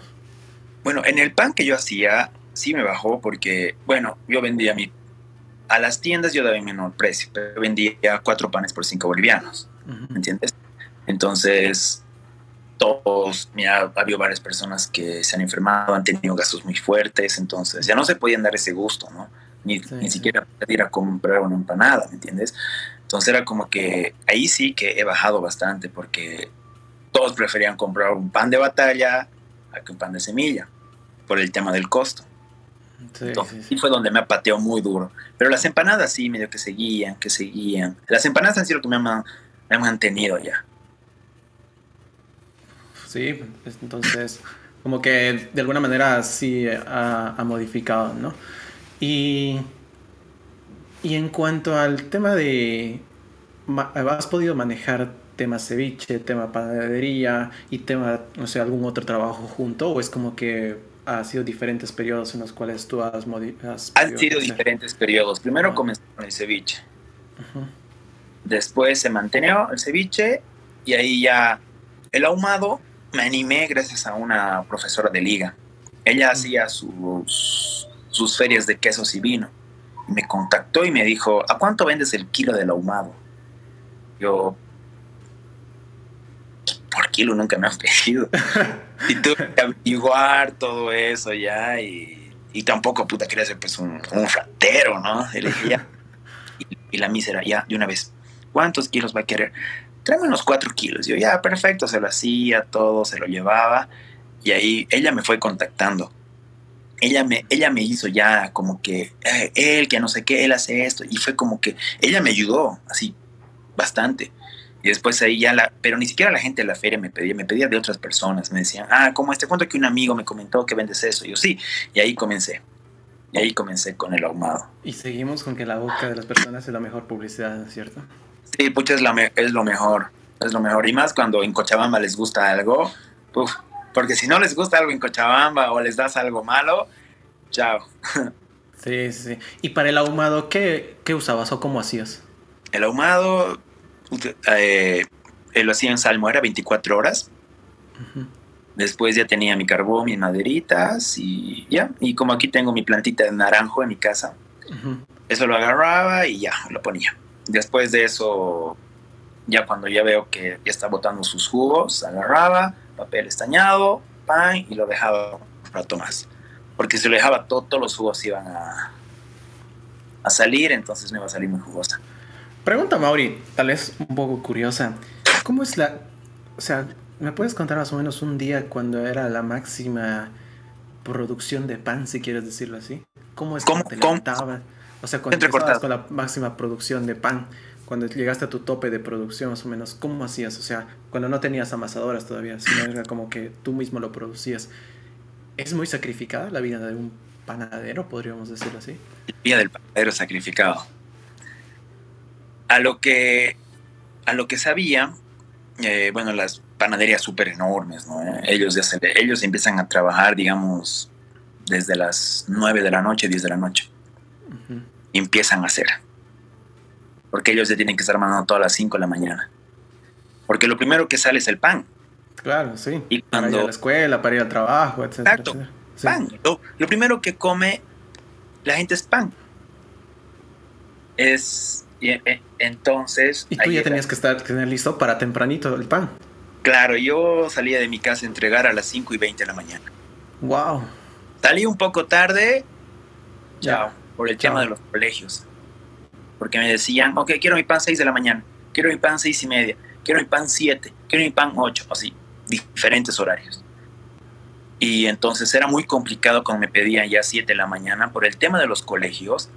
Bueno, en el pan que yo hacía, sí me bajó porque, bueno, yo vendía mi... A las tiendas yo daba menor precio, pero vendía cuatro panes por cinco bolivianos, ¿me entiendes? Entonces, todos, mira, había varias personas que se han enfermado, han tenido gastos muy fuertes, entonces ya no se podían dar ese gusto, ¿no? Ni, ni siquiera ir a comprar una empanada, ¿me entiendes? Entonces era como que ahí sí que he bajado bastante porque todos preferían comprar un pan de batalla a que un pan de semilla por el tema del costo. Sí, y fue donde me apateó muy duro. Pero las empanadas sí, medio que seguían, que seguían. Las empanadas han sido lo que me han, me han mantenido ya. Sí, pues, entonces como que de alguna manera sí ha, modificado, ¿no? Y, y en cuanto al tema de, ¿has podido manejar tema ceviche, tema panadería y tema, no sé, algún otro trabajo junto? ¿O es como que ha sido diferentes periodos en los cuales tú has modificado? Han sido diferentes periodos. Primero comencé con el ceviche. Después se mantenió el ceviche y ahí ya el ahumado me animé gracias a una profesora de liga. Ella hacía sus, sus ferias de quesos y vino. me contactó y me dijo, ¿a cuánto vendes el kilo del ahumado? Yo, por kilo nunca me han pedido. y tuve que averiguar todo eso ya y, y tampoco, puta, quería ser pues un, un fratero, ¿no? Y, y, y la mísera, ya, de una vez, ¿cuántos kilos va a querer? Tráeme unos cuatro kilos. Yo, ya, perfecto, se lo hacía, todo, se lo llevaba. Y ahí ella me fue contactando. Ella me, ella me hizo ya como que, eh, él, que no sé qué, él hace esto. Y fue como que, ella me ayudó, así, bastante. Y después ahí ya la, pero ni siquiera la gente de la feria me pedía, me pedía de otras personas. Me decían, ah, como este cuento que un amigo me comentó que vendes eso. yo, sí. Y ahí comencé. Y ahí comencé con el ahumado. Y seguimos con que la boca de las personas es la mejor publicidad, ¿cierto? Sí, pucha, es, es lo mejor. Es lo mejor. Y más cuando en Cochabamba les gusta algo. porque si no les gusta algo en Cochabamba o les das algo malo, chao. Sí, sí. ¿Y para el ahumado qué, usabas o cómo hacías? El ahumado eh, lo hacía en salmuera 24 horas. Después ya tenía mi carbón, mis maderitas y ya. Y como aquí tengo mi plantita de naranjo en mi casa, eso lo agarraba y ya, lo ponía. Después de eso, ya cuando ya veo que ya está botando sus jugos, agarraba, papel estañado, pan y lo dejaba un rato más. Porque si lo dejaba todo, todos los jugos iban a, a salir, entonces me iba a salir muy jugosa. Pregunta, Mauri, tal vez un poco curiosa. ¿Cómo es la... O sea, ¿me puedes contar más o menos un día cuando era la máxima producción de pan, si quieres decirlo así? ¿Cómo es que te o sea, cuando estabas con la máxima producción de pan, cuando llegaste a tu tope de producción más o menos, ¿cómo hacías? O sea, cuando no tenías amasadoras todavía, sino era como que tú mismo lo producías. ¿Es muy sacrificada la vida de un panadero, podríamos decirlo así? La vida del panadero sacrificado. A lo que, a lo que sabía, eh, bueno, las panaderías súper enormes, ¿no? Ellos, ya ellos empiezan a trabajar, digamos, desde las 9 de la noche, 10 de la noche empiezan a hacer. Porque ellos ya tienen que estar mandando todas las 5 de la mañana. Porque lo primero que sale es el pan. Claro, sí. Y cuando... Para ir a la escuela, para ir al trabajo, etc. Exacto. Pan. Lo, primero que come la gente es pan. Es. E, entonces. Y tú ya tenías que estar tener listo para tempranito el pan. Claro, yo salía de mi casa a entregar a las 5 y 20 de la mañana. Wow. Salí un poco tarde. Chao por el tema de los colegios. Porque me decían, ok, quiero mi pan 6 de la mañana, quiero mi pan 6 y media, quiero mi pan 7, quiero mi pan 8, así, diferentes horarios. Y entonces era muy complicado cuando me pedían ya 7 de la mañana por el tema de los colegios.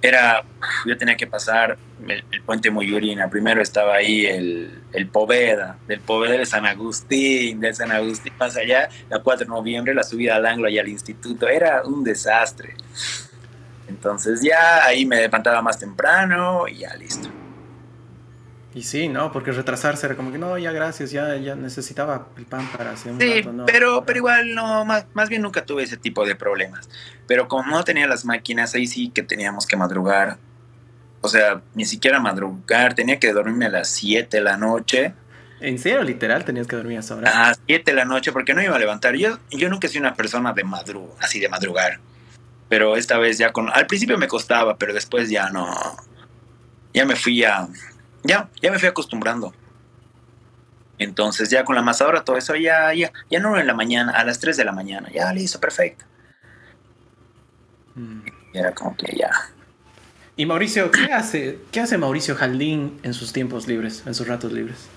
Era, yo tenía que pasar el, puente Moyurina. Primero estaba ahí el, el Poveda, del Poveda de San Agustín, de San Agustín más allá, la 4 de noviembre, la subida al Anglo y al instituto. Era un desastre. Entonces ya ahí me levantaba más temprano y ya listo. Y sí, ¿no? Porque retrasarse era como que no, ya gracias, ya, ya necesitaba el pan para hacer un Sí, rato, ¿no? pero, pero igual no, más, más bien nunca tuve ese tipo de problemas. Pero como no tenía las máquinas, ahí sí que teníamos que madrugar. O sea, ni siquiera madrugar, tenía que dormirme a las 7 de la noche. ¿En serio, literal, tenías que dormir a esa hora? A las 7 de la noche porque no iba a levantar. Yo, yo nunca he sido una persona de madru así de madrugar. Pero esta vez ya con... Al principio me costaba, pero después ya no... Ya me fui a... Ya, ya me fui acostumbrando. Entonces ya con la masadora todo eso ya, ya, ya no en la mañana, a las 3 de la mañana. Ya listo, perfecto. Mm. Era como que ya. Y Mauricio, ¿qué hace, ¿qué hace Mauricio Jaldín en sus tiempos libres, en sus ratos libres?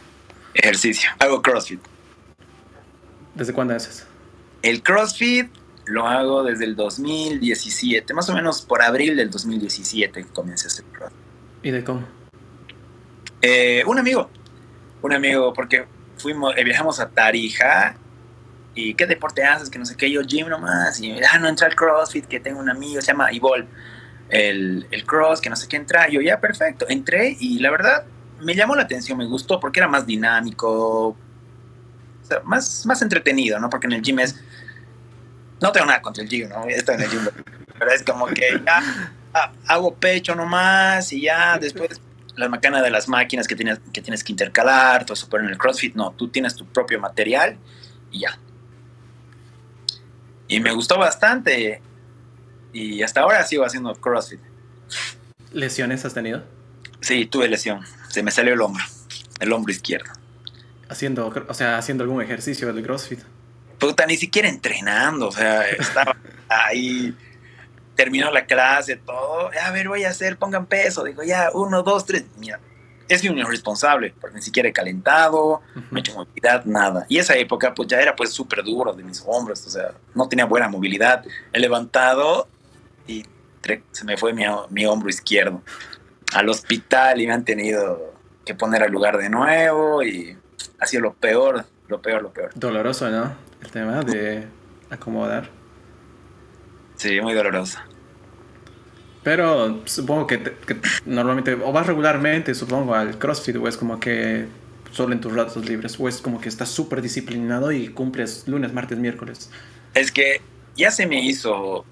Ejercicio. Hago CrossFit. ¿Desde cuándo haces? El CrossFit lo hago desde el 2017, más o menos por abril del 2017 comencé a hacer CrossFit. ¿Y de cómo? Eh, un amigo, un amigo, porque fuimos, eh, viajamos a Tarija y ¿qué deporte haces? Que no sé qué, yo gym nomás, y ah, no entra al CrossFit, que tengo un amigo, se llama Ivol, el, el Cross, que no sé qué entra, yo ya, perfecto, entré y la verdad me llamó la atención, me gustó porque era más dinámico, o sea, más, más entretenido, ¿no? Porque en el gym es, no tengo nada contra el gym, ¿no? Estoy en el gym, pero es como que ya ah, hago pecho nomás y ya después la macana de las máquinas que tienes, que tienes que intercalar, todo eso, pero en el CrossFit no, tú tienes tu propio material y ya. Y me gustó bastante y hasta ahora sigo haciendo CrossFit. ¿Lesiones has tenido? Sí, tuve lesión, se me salió el hombro, el hombro izquierdo. Haciendo, o sea, haciendo algún ejercicio del CrossFit. Puta, ni siquiera entrenando, o sea, estaba ahí, terminó la clase, todo, a ver, voy a hacer, pongan peso, digo, ya, uno, dos, tres, mira, es un irresponsable, porque ni siquiera he calentado, no he hecho movilidad, nada. Y esa época, pues ya era pues súper duro de mis hombros, o sea, no tenía buena movilidad. He levantado y se me fue mi, mi hombro izquierdo al hospital y me han tenido que poner al lugar de nuevo y ha sido lo peor, lo peor, lo peor. Doloroso, ¿no? El tema de acomodar. Sí, muy doloroso. Pero supongo que, te- que normalmente, o vas regularmente, supongo, al CrossFit, o es como que solo en tus ratos libres, o es como que estás súper disciplinado y cumples lunes, martes, miércoles. Es que ya se me hizo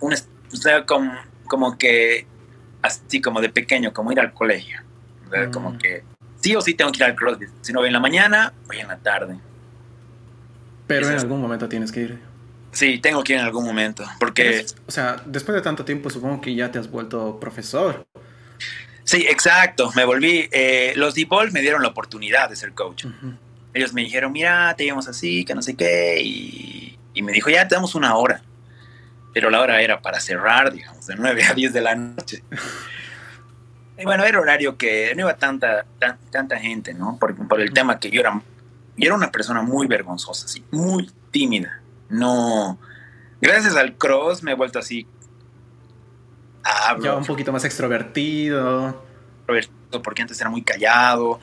un, o sea, como, como que así como de pequeño, como ir al colegio. O sea, Mm. Como que sí o sí tengo que ir al CrossFit. Si no voy en la mañana, voy en la tarde. Pero en algún momento tienes que ir. Sí, tengo que ir en algún momento. Porque Eres- o sea, después de tanto tiempo, supongo que ya te has vuelto profesor. sí, exacto. Me volví. eh, los D-Ball me dieron la oportunidad de ser coach. Ellos me dijeron, mira, te llevamos así, que no sé qué. Y, y me dijo, ya te damos una hora. Pero la hora era para cerrar, digamos, de 9 a 10 de la noche. y bueno, era horario que no iba tanta, tan- tanta gente, ¿no? Por, por el tema que yo era, yo era una persona muy vergonzosa, muy tímida. No. Gracias al cross me he vuelto así. Hablo, Ya un poquito más extrovertido. porque antes era muy callado.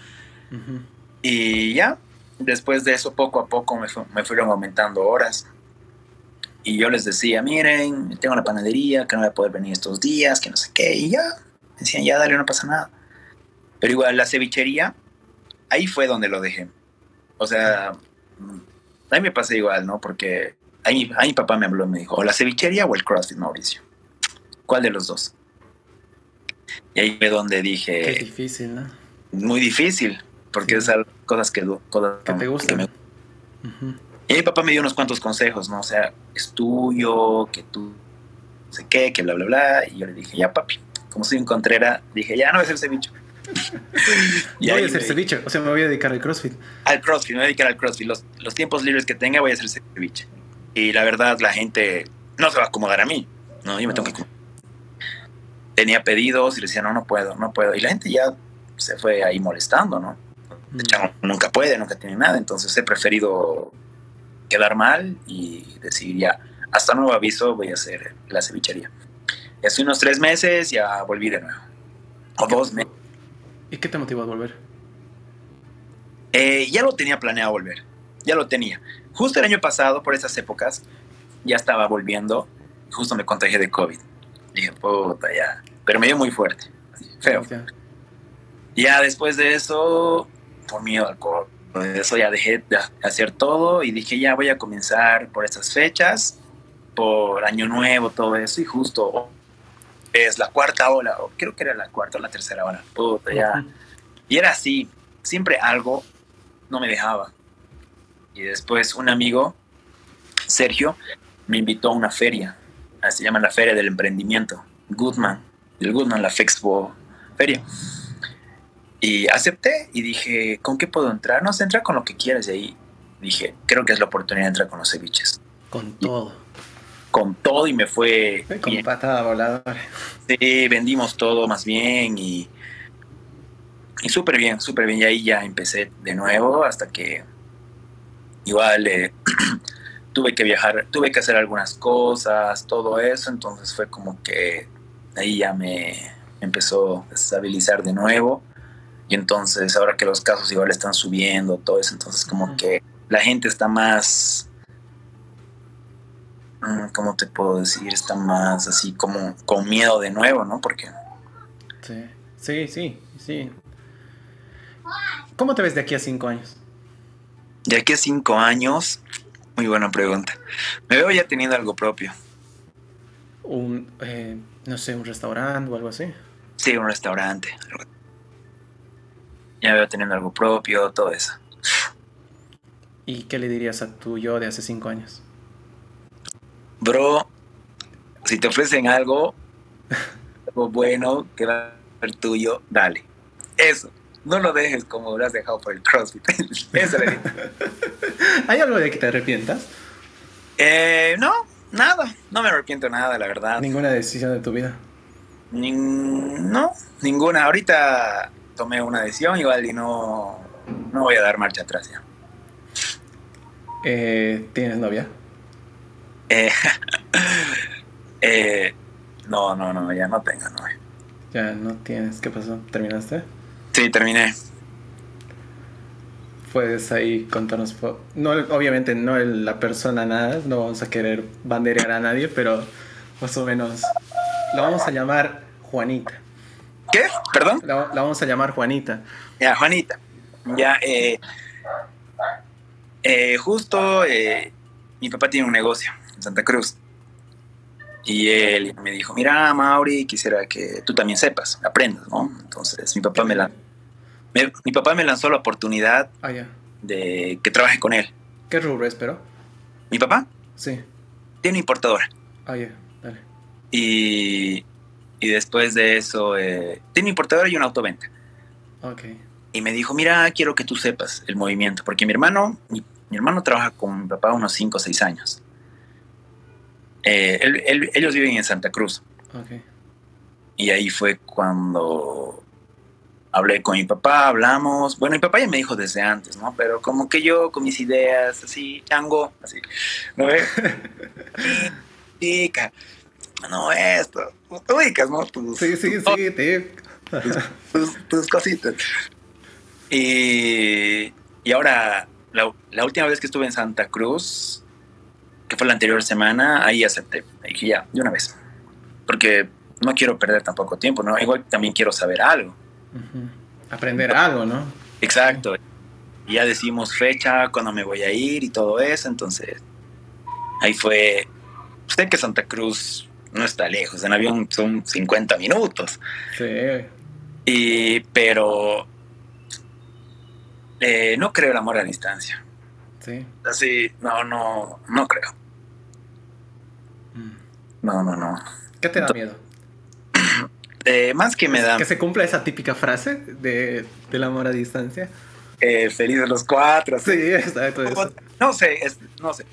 Y ya, después de eso, poco a poco me, fu- me fueron aumentando horas. Y yo les decía, miren, tengo la panadería, que no voy a poder venir estos días, que no sé qué. Y ya, me decían, ya, dale, no pasa nada. Pero igual, la cevichería, ahí fue donde lo dejé. O sea, mm, ahí me pasé igual, ¿no? Porque ahí, ahí mi papá me habló y me dijo, o la cevichería o el CrossFit, Mauricio. ¿Cuál de los dos? Y ahí fue donde Qué dije, difícil, ¿no? muy difícil, porque Sí. es algo- cosas que, cosas Que te gustan. me- Ujú. Y mi papá me dio unos cuantos consejos, ¿no? O sea, es tuyo, que tú no sé qué, que bla, bla, bla. Y yo le dije, ya, papi, como soy un contrera, dije, ya no voy a hacer ceviche. y voy a hacer ceviche, o sea, me voy a dedicar al CrossFit. Al CrossFit, me voy a dedicar al CrossFit. Los, los tiempos libres que tenga voy a hacer ceviche. Y la verdad, la gente no se va a acomodar a mí, ¿no? Yo me tengo que acomodar. Tenía pedidos y le decía, no, no puedo, no puedo. Y la gente ya se fue ahí molestando, ¿no? Mm. Chavo nunca puede, nunca tiene nada, entonces he preferido quedar mal y decir ya, hasta nuevo aviso voy a hacer la cevichería. Y hace unos tres meses ya volví de nuevo. O dos meses. ¿Y qué te motivó a volver? Eh, ya lo tenía planeado volver, ya lo tenía. Justo el año pasado, por esas épocas, ya estaba volviendo, justo me contagié de COVID. Dije, puta, ya. Pero me dio muy fuerte, feo. Ya. Ya después de eso, por miedo al alcohol, por eso ya dejé de hacer todo y dije, ya voy a comenzar por estas fechas, por Año Nuevo, todo eso, y justo es la cuarta ola, o creo que era la cuarta o la tercera ola, ya. Y era así, siempre algo no me dejaba. Y después un amigo, Sergio, me invitó a una feria, se llama la Feria del Emprendimiento, Goodman, el Goodman, la Fexpo Feria. Y acepté y dije, ¿con qué puedo entrar? No sé, entra con lo que quieras. Y ahí dije, creo que es la oportunidad de entrar con los ceviches. Con todo. Con todo y me fue. Con patada voladora. Sí, vendimos todo más bien y. Y súper bien, súper bien. Y ahí ya empecé de nuevo hasta que. Igual eh, tuve que viajar, tuve que hacer algunas cosas, todo eso. Entonces fue como que ahí ya me empezó a estabilizar de nuevo y entonces ahora que los casos igual están subiendo, todo eso, entonces como que la gente está más, ¿cómo te puedo decir? Está más así como con miedo de nuevo, ¿no? Porque... Sí, sí, sí, sí. ¿Cómo te ves de aquí a cinco años? De aquí a cinco años, muy buena pregunta. Me veo ya teniendo algo propio. Un, eh, no sé, un restaurante o algo así. Sí, un restaurante. Ya veo teniendo algo propio, todo eso. ¿Y qué le dirías a tu yo de hace cinco años? Bro, si te ofrecen algo, algo bueno que va a ser tuyo, dale. Eso. No lo dejes como lo has dejado por el CrossFit. Eso le ¿Hay algo de que te arrepientas? Eh, no, nada. No me arrepiento nada, la verdad. ¿Ninguna decisión de tu vida? no, ninguna. Ahorita tomé una decisión igual y no, no voy a dar marcha atrás ya. Eh, ¿Tienes novia? Eh, eh, no, no, no, ya no tengo novia. Ya no tienes, ¿qué pasó? ¿Terminaste? Sí, terminé. Puedes ahí contarnos, no, obviamente no la persona nada, no vamos a querer banderear a nadie, pero más o menos lo vamos a llamar Juanita. ¿Qué? ¿Perdón? La, vamos a llamar Juanita. Ya, Juanita. Ya, eh, eh, justo eh, mi papá tiene un negocio en Santa Cruz. Y él me dijo, mira, Mauri, quisiera que tú también sepas, aprendas, ¿no? Entonces mi papá me, la, mi papá me lanzó la oportunidad ah, de que trabaje con él. ¿Qué rubro es, pero? ¿Mi papá? Sí. Tiene importadora. Ah, ya, dale. Y y después de eso, eh, tiene importadora y una autoventa. Ok. Y me dijo, mira, quiero que tú sepas el movimiento, porque mi hermano, mi, hermano trabaja con mi papá unos 5 o 6 años. Eh, ellos viven en Santa Cruz. Okay. Y ahí fue cuando hablé con mi papá, hablamos. Bueno, mi papá ya me dijo desde antes, ¿no? Pero como que yo con mis ideas, así, chango, así, ¿no ves? Chica, no esto, te ubicas, ¿no? sí, sí, sí, te... tus, cositas. Y, y ahora, la, última vez que estuve en Santa Cruz, que fue la anterior semana, ahí acepté. Dije, ya, de una vez. Porque no quiero perder tampoco tiempo, ¿no? Igual también quiero saber algo. Aprender algo, ¿no? Exacto. Y ya decimos fecha, cuándo me voy a ir y todo eso. Entonces, ahí fue. Sé que Santa Cruz no está lejos, en avión son 50 minutos. Sí. Y, pero eh, no creo el amor a distancia. Sí. Así, no, no, no creo. No, no, no. ¿Qué te da miedo? Eh, más que me da... Que se cumpla esa típica frase de, del amor a distancia. Eh, felices los cuatro. Sí, exacto. No sé, no sé.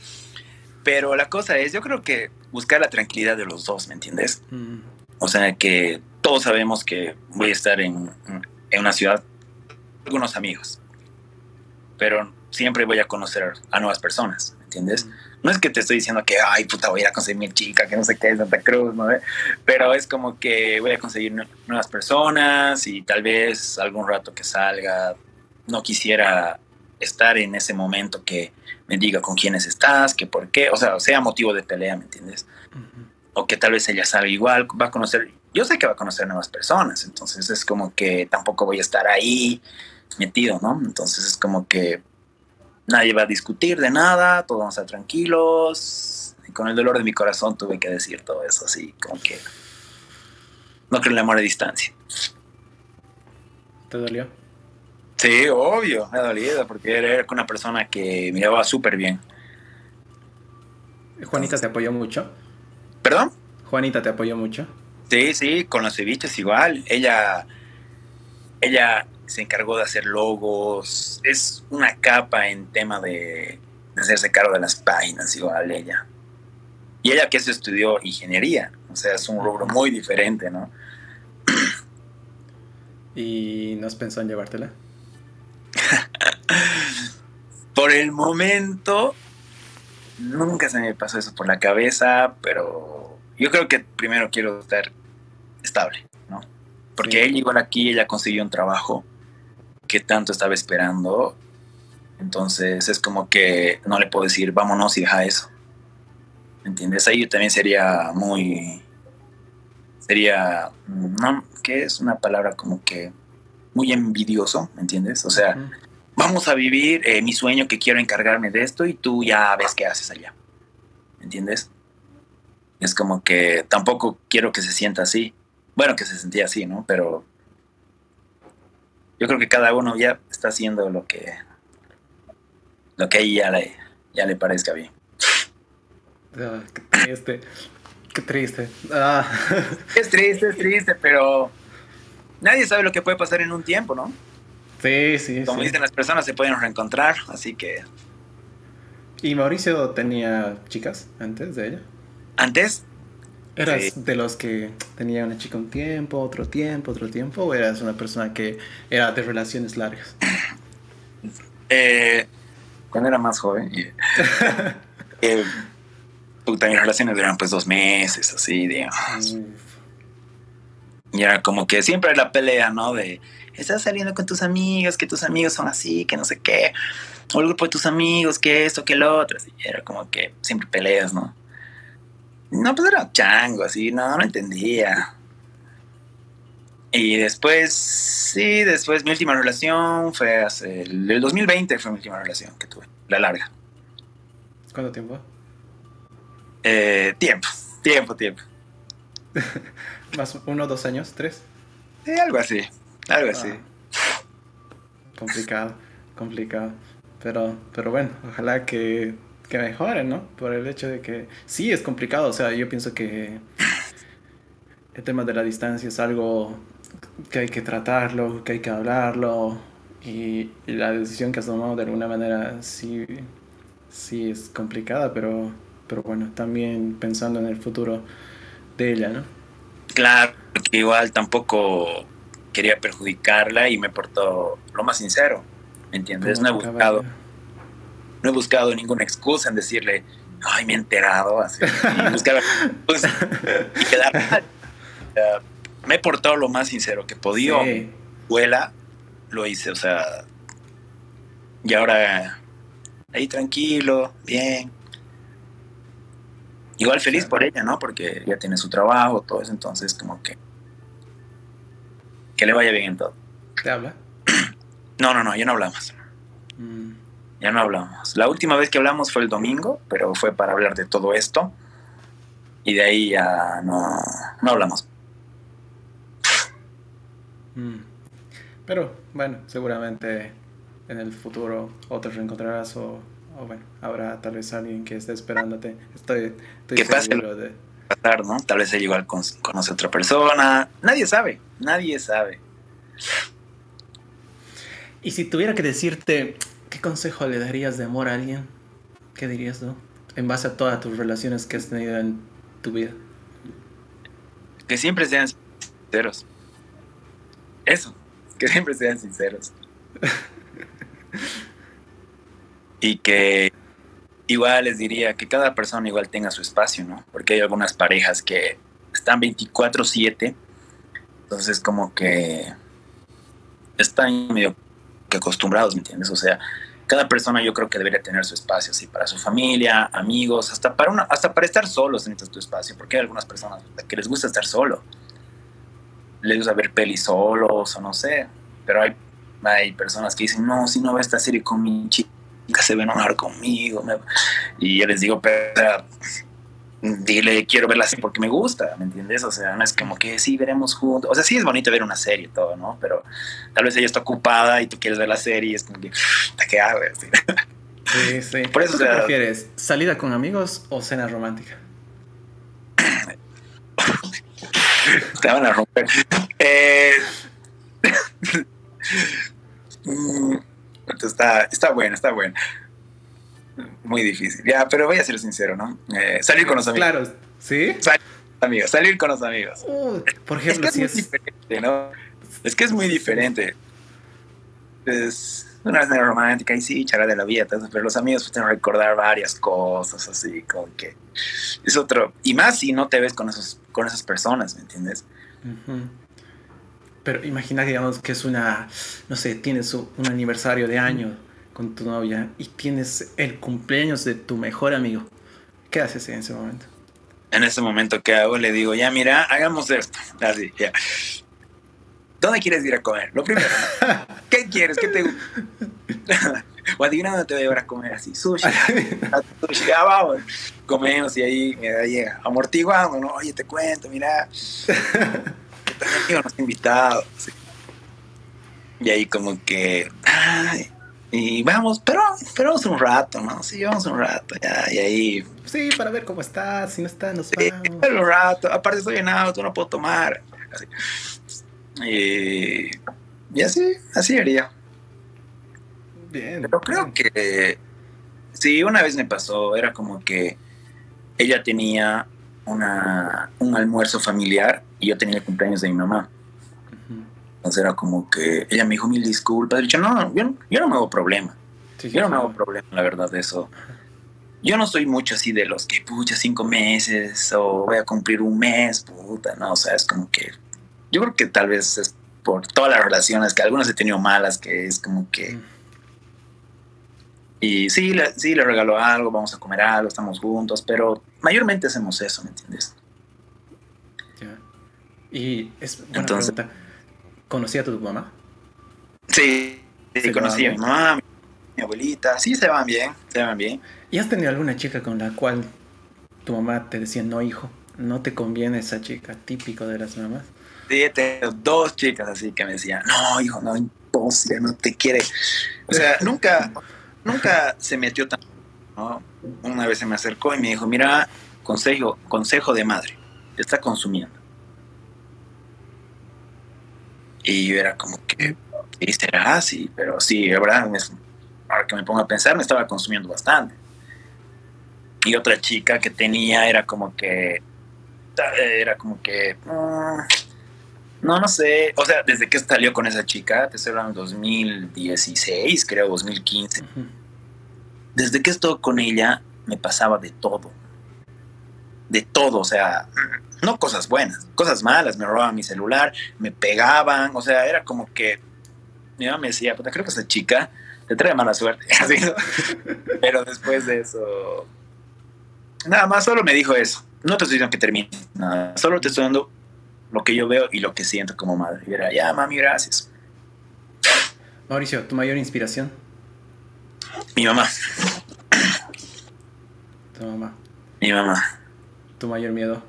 Pero la cosa es, yo creo que buscar la tranquilidad de los dos, ¿me entiendes? Mm. O sea, que todos sabemos que voy a estar en, en una ciudad, algunos amigos, pero siempre voy a conocer a nuevas personas, ¿me entiendes? No es que te estoy diciendo que, ay, puta, voy a ir a conseguir mi chica, que no sé qué es Santa Cruz, ¿no? Pero es como que voy a conseguir nuevas personas y tal vez algún rato que salga, no quisiera estar en ese momento que me diga con quiénes estás, que por qué, o sea, sea motivo de pelea, ¿me entiendes? o que tal vez ella sabe igual, va a conocer, yo sé que va a conocer nuevas personas, entonces es como que tampoco voy a estar ahí metido, ¿no? Entonces es como que nadie va a discutir de nada, todos vamos a estar tranquilos, y con el dolor de mi corazón tuve que decir todo eso, así como que no creo en el amor a distancia. ¿Te dolió? Sí, obvio, me ha dolido, porque era una persona que me llevaba súper bien. Juanita te apoyó mucho. ¿Perdón? Juanita te apoyó mucho. Sí, sí, con los ceviches igual. Ella, ella se encargó de hacer logos. Es una capa en tema de, hacerse cargo de las páginas igual ella. Y ella que se estudió ingeniería. O sea, es un rubro muy diferente, ¿no? ¿Y no has pensado en llevártela? por el momento, nunca se me pasó eso por la cabeza, pero yo creo que primero quiero estar estable, ¿no? Porque él igual aquí, ella consiguió un trabajo que tanto estaba esperando. Entonces es como que no le puedo decir, vámonos y deja eso. ¿Entiendes? Ahí también sería muy... Sería... ¿no? ¿Qué es una palabra como que... Muy envidioso, ¿me entiendes? O sea, vamos a vivir eh, mi sueño que quiero encargarme de esto y tú ya ves qué haces allá. ¿Entiendes? Es como que tampoco quiero que se sienta así. Bueno, que se sentía así, ¿no? Pero yo creo que cada uno ya está haciendo lo que lo que ahí ya le, ya le parezca bien. Ah, qué triste. Qué triste. Ah. Es triste, es triste, pero nadie sabe lo que puede pasar en un tiempo, ¿no? Sí, sí. Como dicen las personas, se pueden reencontrar, así que. ¿Y Mauricio tenía chicas antes de ella? ¿Antes? ¿Eras de los que tenía una chica un tiempo, otro tiempo, otro tiempo? ¿O eras una persona que era de relaciones largas? Eh, cuando era más joven, eh, puta, mis relaciones eran pues dos meses, así, digamos. Y era como que siempre la pelea, ¿no? De estás saliendo con tus amigos, que tus amigos son así, que no sé qué, o el grupo de tus amigos, que esto, que lo otro, así, era como que siempre peleas, ¿no? No, pues era chango, así, no, no entendía. Y después, sí, después mi última relación fue hace, el, 2020 fue mi última relación que tuve, la larga. ¿Cuánto tiempo? Eh, tiempo, tiempo, tiempo. ¿Más uno, dos años, tres? Sí, algo así. Algo así. Ah. complicado, complicado. Pero, pero bueno, ojalá que, que mejoren, ¿no? Por el hecho de que sí es complicado. O sea, yo pienso que el tema de la distancia es algo que hay que tratarlo, que hay que hablarlo. Y, la decisión que has tomado de alguna manera sí, sí es complicada, pero, pero bueno, también pensando en el futuro de ella, ¿no? Claro, porque igual tampoco quería perjudicarla y me portó lo más sincero, ¿me entiendes? No he buscado, no he buscado ninguna excusa en decirle, ay, me he enterado, así, pues, me he portado lo más sincero que podía. Sí. Vuela, lo hice, o sea, y ahora ahí tranquilo, bien. Igual feliz por ella, ¿no? Porque ya tiene su trabajo, todo eso, entonces como que que le vaya bien en todo. ¿Te habla? No, no, no, ya no hablamos. Mm. Ya no hablamos. La última vez que hablamos fue el domingo, pero fue para hablar de todo esto. Y de ahí ya no, no hablamos. Mm. Pero bueno, seguramente en el futuro o te reencontrarás o, o, bueno, habrá tal vez alguien que esté esperándote. Estoy, estoy seguro de pasar, ¿no? Tal vez ella igual conoce a otra persona. Nadie sabe, nadie sabe. Y si tuviera que decirte, ¿qué consejo le darías de amor a alguien? ¿Qué dirías tú? En base a todas tus relaciones que has tenido en tu vida. Que siempre sean sinceros. Eso, que siempre sean sinceros. y que igual les diría que cada persona igual tenga su espacio, ¿no? Porque hay algunas parejas que están 24/7, entonces como que están medio que acostumbrados, ¿me entiendes? O sea, cada persona yo creo que debería tener su espacio, así para su familia, amigos, hasta para una, hasta para estar solos en tu espacio, porque hay algunas personas que les gusta estar solo, les gusta ver pelis solos o no sé, pero hay, hay personas que dicen, no, si no ve esta serie con mi chica, se va a enojar conmigo, y yo les digo, pero dile, quiero verla así porque me gusta, ¿me entiendes? O sea, no es como que sí, veremos juntos. O sea, sí es bonito ver una serie y todo, ¿no? Pero tal vez ella está ocupada y tú quieres ver la serie y es como que, ¿qué hago? Sí, sí. Por eso, ¿Qué prefieres? ¿Salida con amigos o cena romántica? Te van a romper. Eh... Mm, está, está bueno, está bueno muy difícil. Ya, pero voy a ser sincero, ¿no? Eh, salir con los amigos. Claro, ¿sí? Salir con los amigos, salir con los amigos. por ejemplo, es que es muy diferente, ¿no? Es que es muy diferente. Es una romántica y sí, charla de la vida, pero los amigos pues, tienen que recordar varias cosas, así, como que es otro. Y más si no te ves con, esos, con esas personas, ¿me entiendes? Pero imagina, digamos, que es una, no sé, tienes un aniversario de año con tu novia y tienes el cumpleaños de tu mejor amigo, ¿qué haces en ese momento? En ese momento, ¿qué hago? Le digo, ya mira, hagamos esto. Así, ya. ¿Dónde quieres ir a comer? Lo primero. ¿Qué quieres? ¿Qué te gusta? o adivina dónde te voy a llevar a comer así, sushi. sushi, ya vamos. Comemos y ahí me llega amortiguando, ¿no? Oye, te cuento, mira. Tu amigo nos ha invitado. Y ahí como que, ay, y vamos, pero, pero vamos un rato, ¿no? Sí, vamos un rato, ya, y ahí. Sí, para ver cómo está, si no está, nos sí, vamos. un rato, aparte estoy en auto, no puedo tomar. Así. Y, y así, así haría. Bien. Pero creo que sí, una vez me pasó, era como que ella tenía una, un almuerzo familiar y yo tenía el cumpleaños de mi mamá era como que ella me dijo mil disculpas. He dicho, no, yo, yo no me hago problema. yo no me hago problema, la verdad, de eso. Yo no soy mucho así de los que, pucha, cinco meses o voy a cumplir un mes, puta, no, o sea, es como que. Yo creo que tal vez es por todas las relaciones, que algunas he tenido malas, que es como que. Mm. Y sí, le, sí, le regalo algo, vamos a comer algo, estamos juntos, pero mayormente hacemos eso, ¿me entiendes? Y es Entonces, ¿Conocía a tu mamá? Sí, sí conocí a mi mamá, mi, abuelita. Sí, se van bien, se van bien. ¿Y has tenido alguna chica con la cual tu mamá te decía, no, hijo, no te conviene esa chica, típico de las mamás? Sí, he tenido dos chicas así que me decían, no, hijo, no, imposible, no te quiere. O sea, nunca, nunca se metió tan... ¿no? Una vez se me acercó y me dijo, mira, consejo, consejo de madre, está consumiendo Y yo era como que, ¿y será así? Pero sí, la verdad, ahora que me pongo a pensar, me estaba consumiendo bastante. Y otra chica que tenía era como que, era como que, mm, no, no sé, o sea, desde que salió con esa chica, te estoy hablando 2016, creo, 2015. Desde que estuve con ella, me pasaba de todo. De todo, o sea, no cosas buenas, cosas malas, me robaban mi celular, me pegaban, o sea, era como que mi mamá me decía, puta, creo que esa chica te trae mala suerte. Pero después de eso, nada más, solo me dijo eso. No te estoy diciendo que termine, nada, solo te estoy dando lo que yo veo y lo que siento como madre. Y era, ya, mami, gracias. Mauricio, ¿tu mayor inspiración? Mi mamá. Tu mamá. Mi mamá. ¿Tu mayor miedo?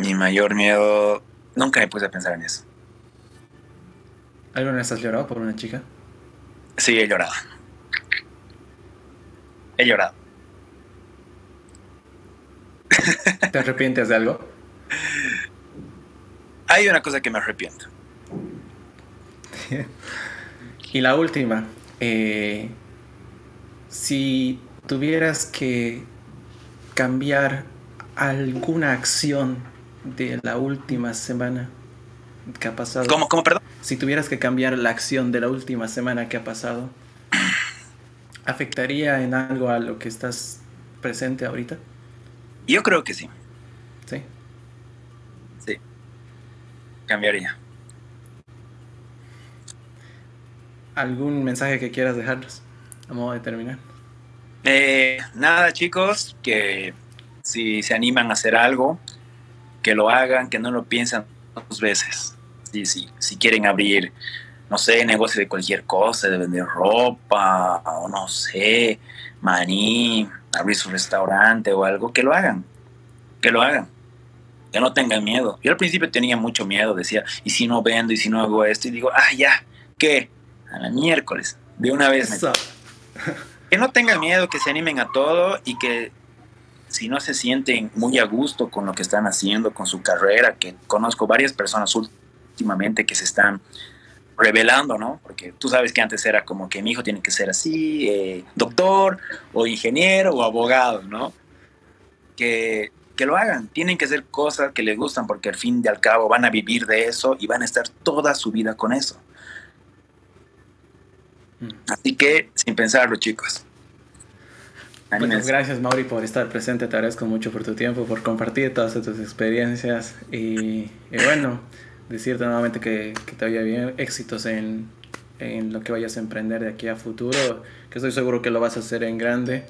Mi mayor miedo, nunca me puse a pensar en eso. ¿Alguna vez has llorado por una chica? Sí, he llorado. He llorado. ¿Te arrepientes de algo? Hay una cosa que me arrepiento. y la última, eh, si tuvieras que cambiar alguna acción de la última semana que ha pasado. ¿Cómo, cómo, perdón? Si tuvieras que cambiar la acción de la última semana que ha pasado, ¿afectaría en algo a lo que estás presente ahorita? Yo creo que sí. Sí. Sí. Cambiaría. ¿algún mensaje que quieras dejarnos a modo de terminar? Eh, nada, chicos, que si se animan a hacer algo, que lo hagan, que no lo piensen dos veces. Si, si, si quieren abrir, no sé, negocio de cualquier cosa, de vender ropa, o no sé, maní, abrir su restaurante o algo, que lo hagan, que lo hagan, que no tengan miedo. Yo al principio tenía mucho miedo, decía, ¿y si no vendo? ¿Y si no hago esto? Y digo, ah, ya, ¿qué? A la miércoles, de una vez. que no tengan miedo, que se animen a todo y que si no se sienten muy a gusto con lo que están haciendo, con su carrera, que conozco varias personas últimamente que se están revelando, ¿no? Porque tú sabes que antes era como que mi hijo tiene que ser así, eh, doctor o ingeniero o abogado, ¿no? Que, que lo hagan, tienen que hacer cosas que les gustan porque al fin y al cabo van a vivir de eso y van a estar toda su vida con eso. Mm. Así que, sin pensarlo, chicos. Bueno, gracias Mauri por estar presente, te agradezco mucho por tu tiempo, por compartir todas tus experiencias y, bueno, decirte nuevamente que, que, te vaya bien, éxitos en, en, lo que vayas a emprender de aquí a futuro, que estoy seguro que lo vas a hacer en grande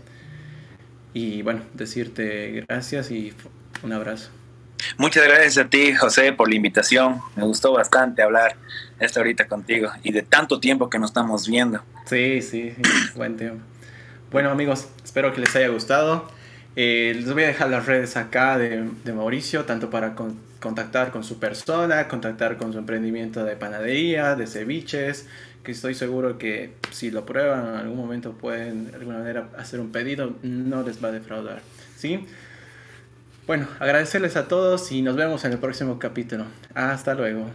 y bueno, decirte gracias y un abrazo. Muchas gracias a ti, José, por la invitación. Me gustó bastante hablar esta ahorita contigo y de tanto tiempo que nos estamos viendo. Sí, sí, buen tiempo. Bueno amigos, espero que les haya gustado. Eh, les voy a dejar las redes acá de, Mauricio, tanto para contactar con su persona, contactar con su emprendimiento de panadería, de ceviches, que estoy seguro que si lo prueban en algún momento pueden de alguna manera hacer un pedido, no les va a defraudar. ¿sí? Bueno, agradecerles a todos y nos vemos en el próximo capítulo. Hasta luego.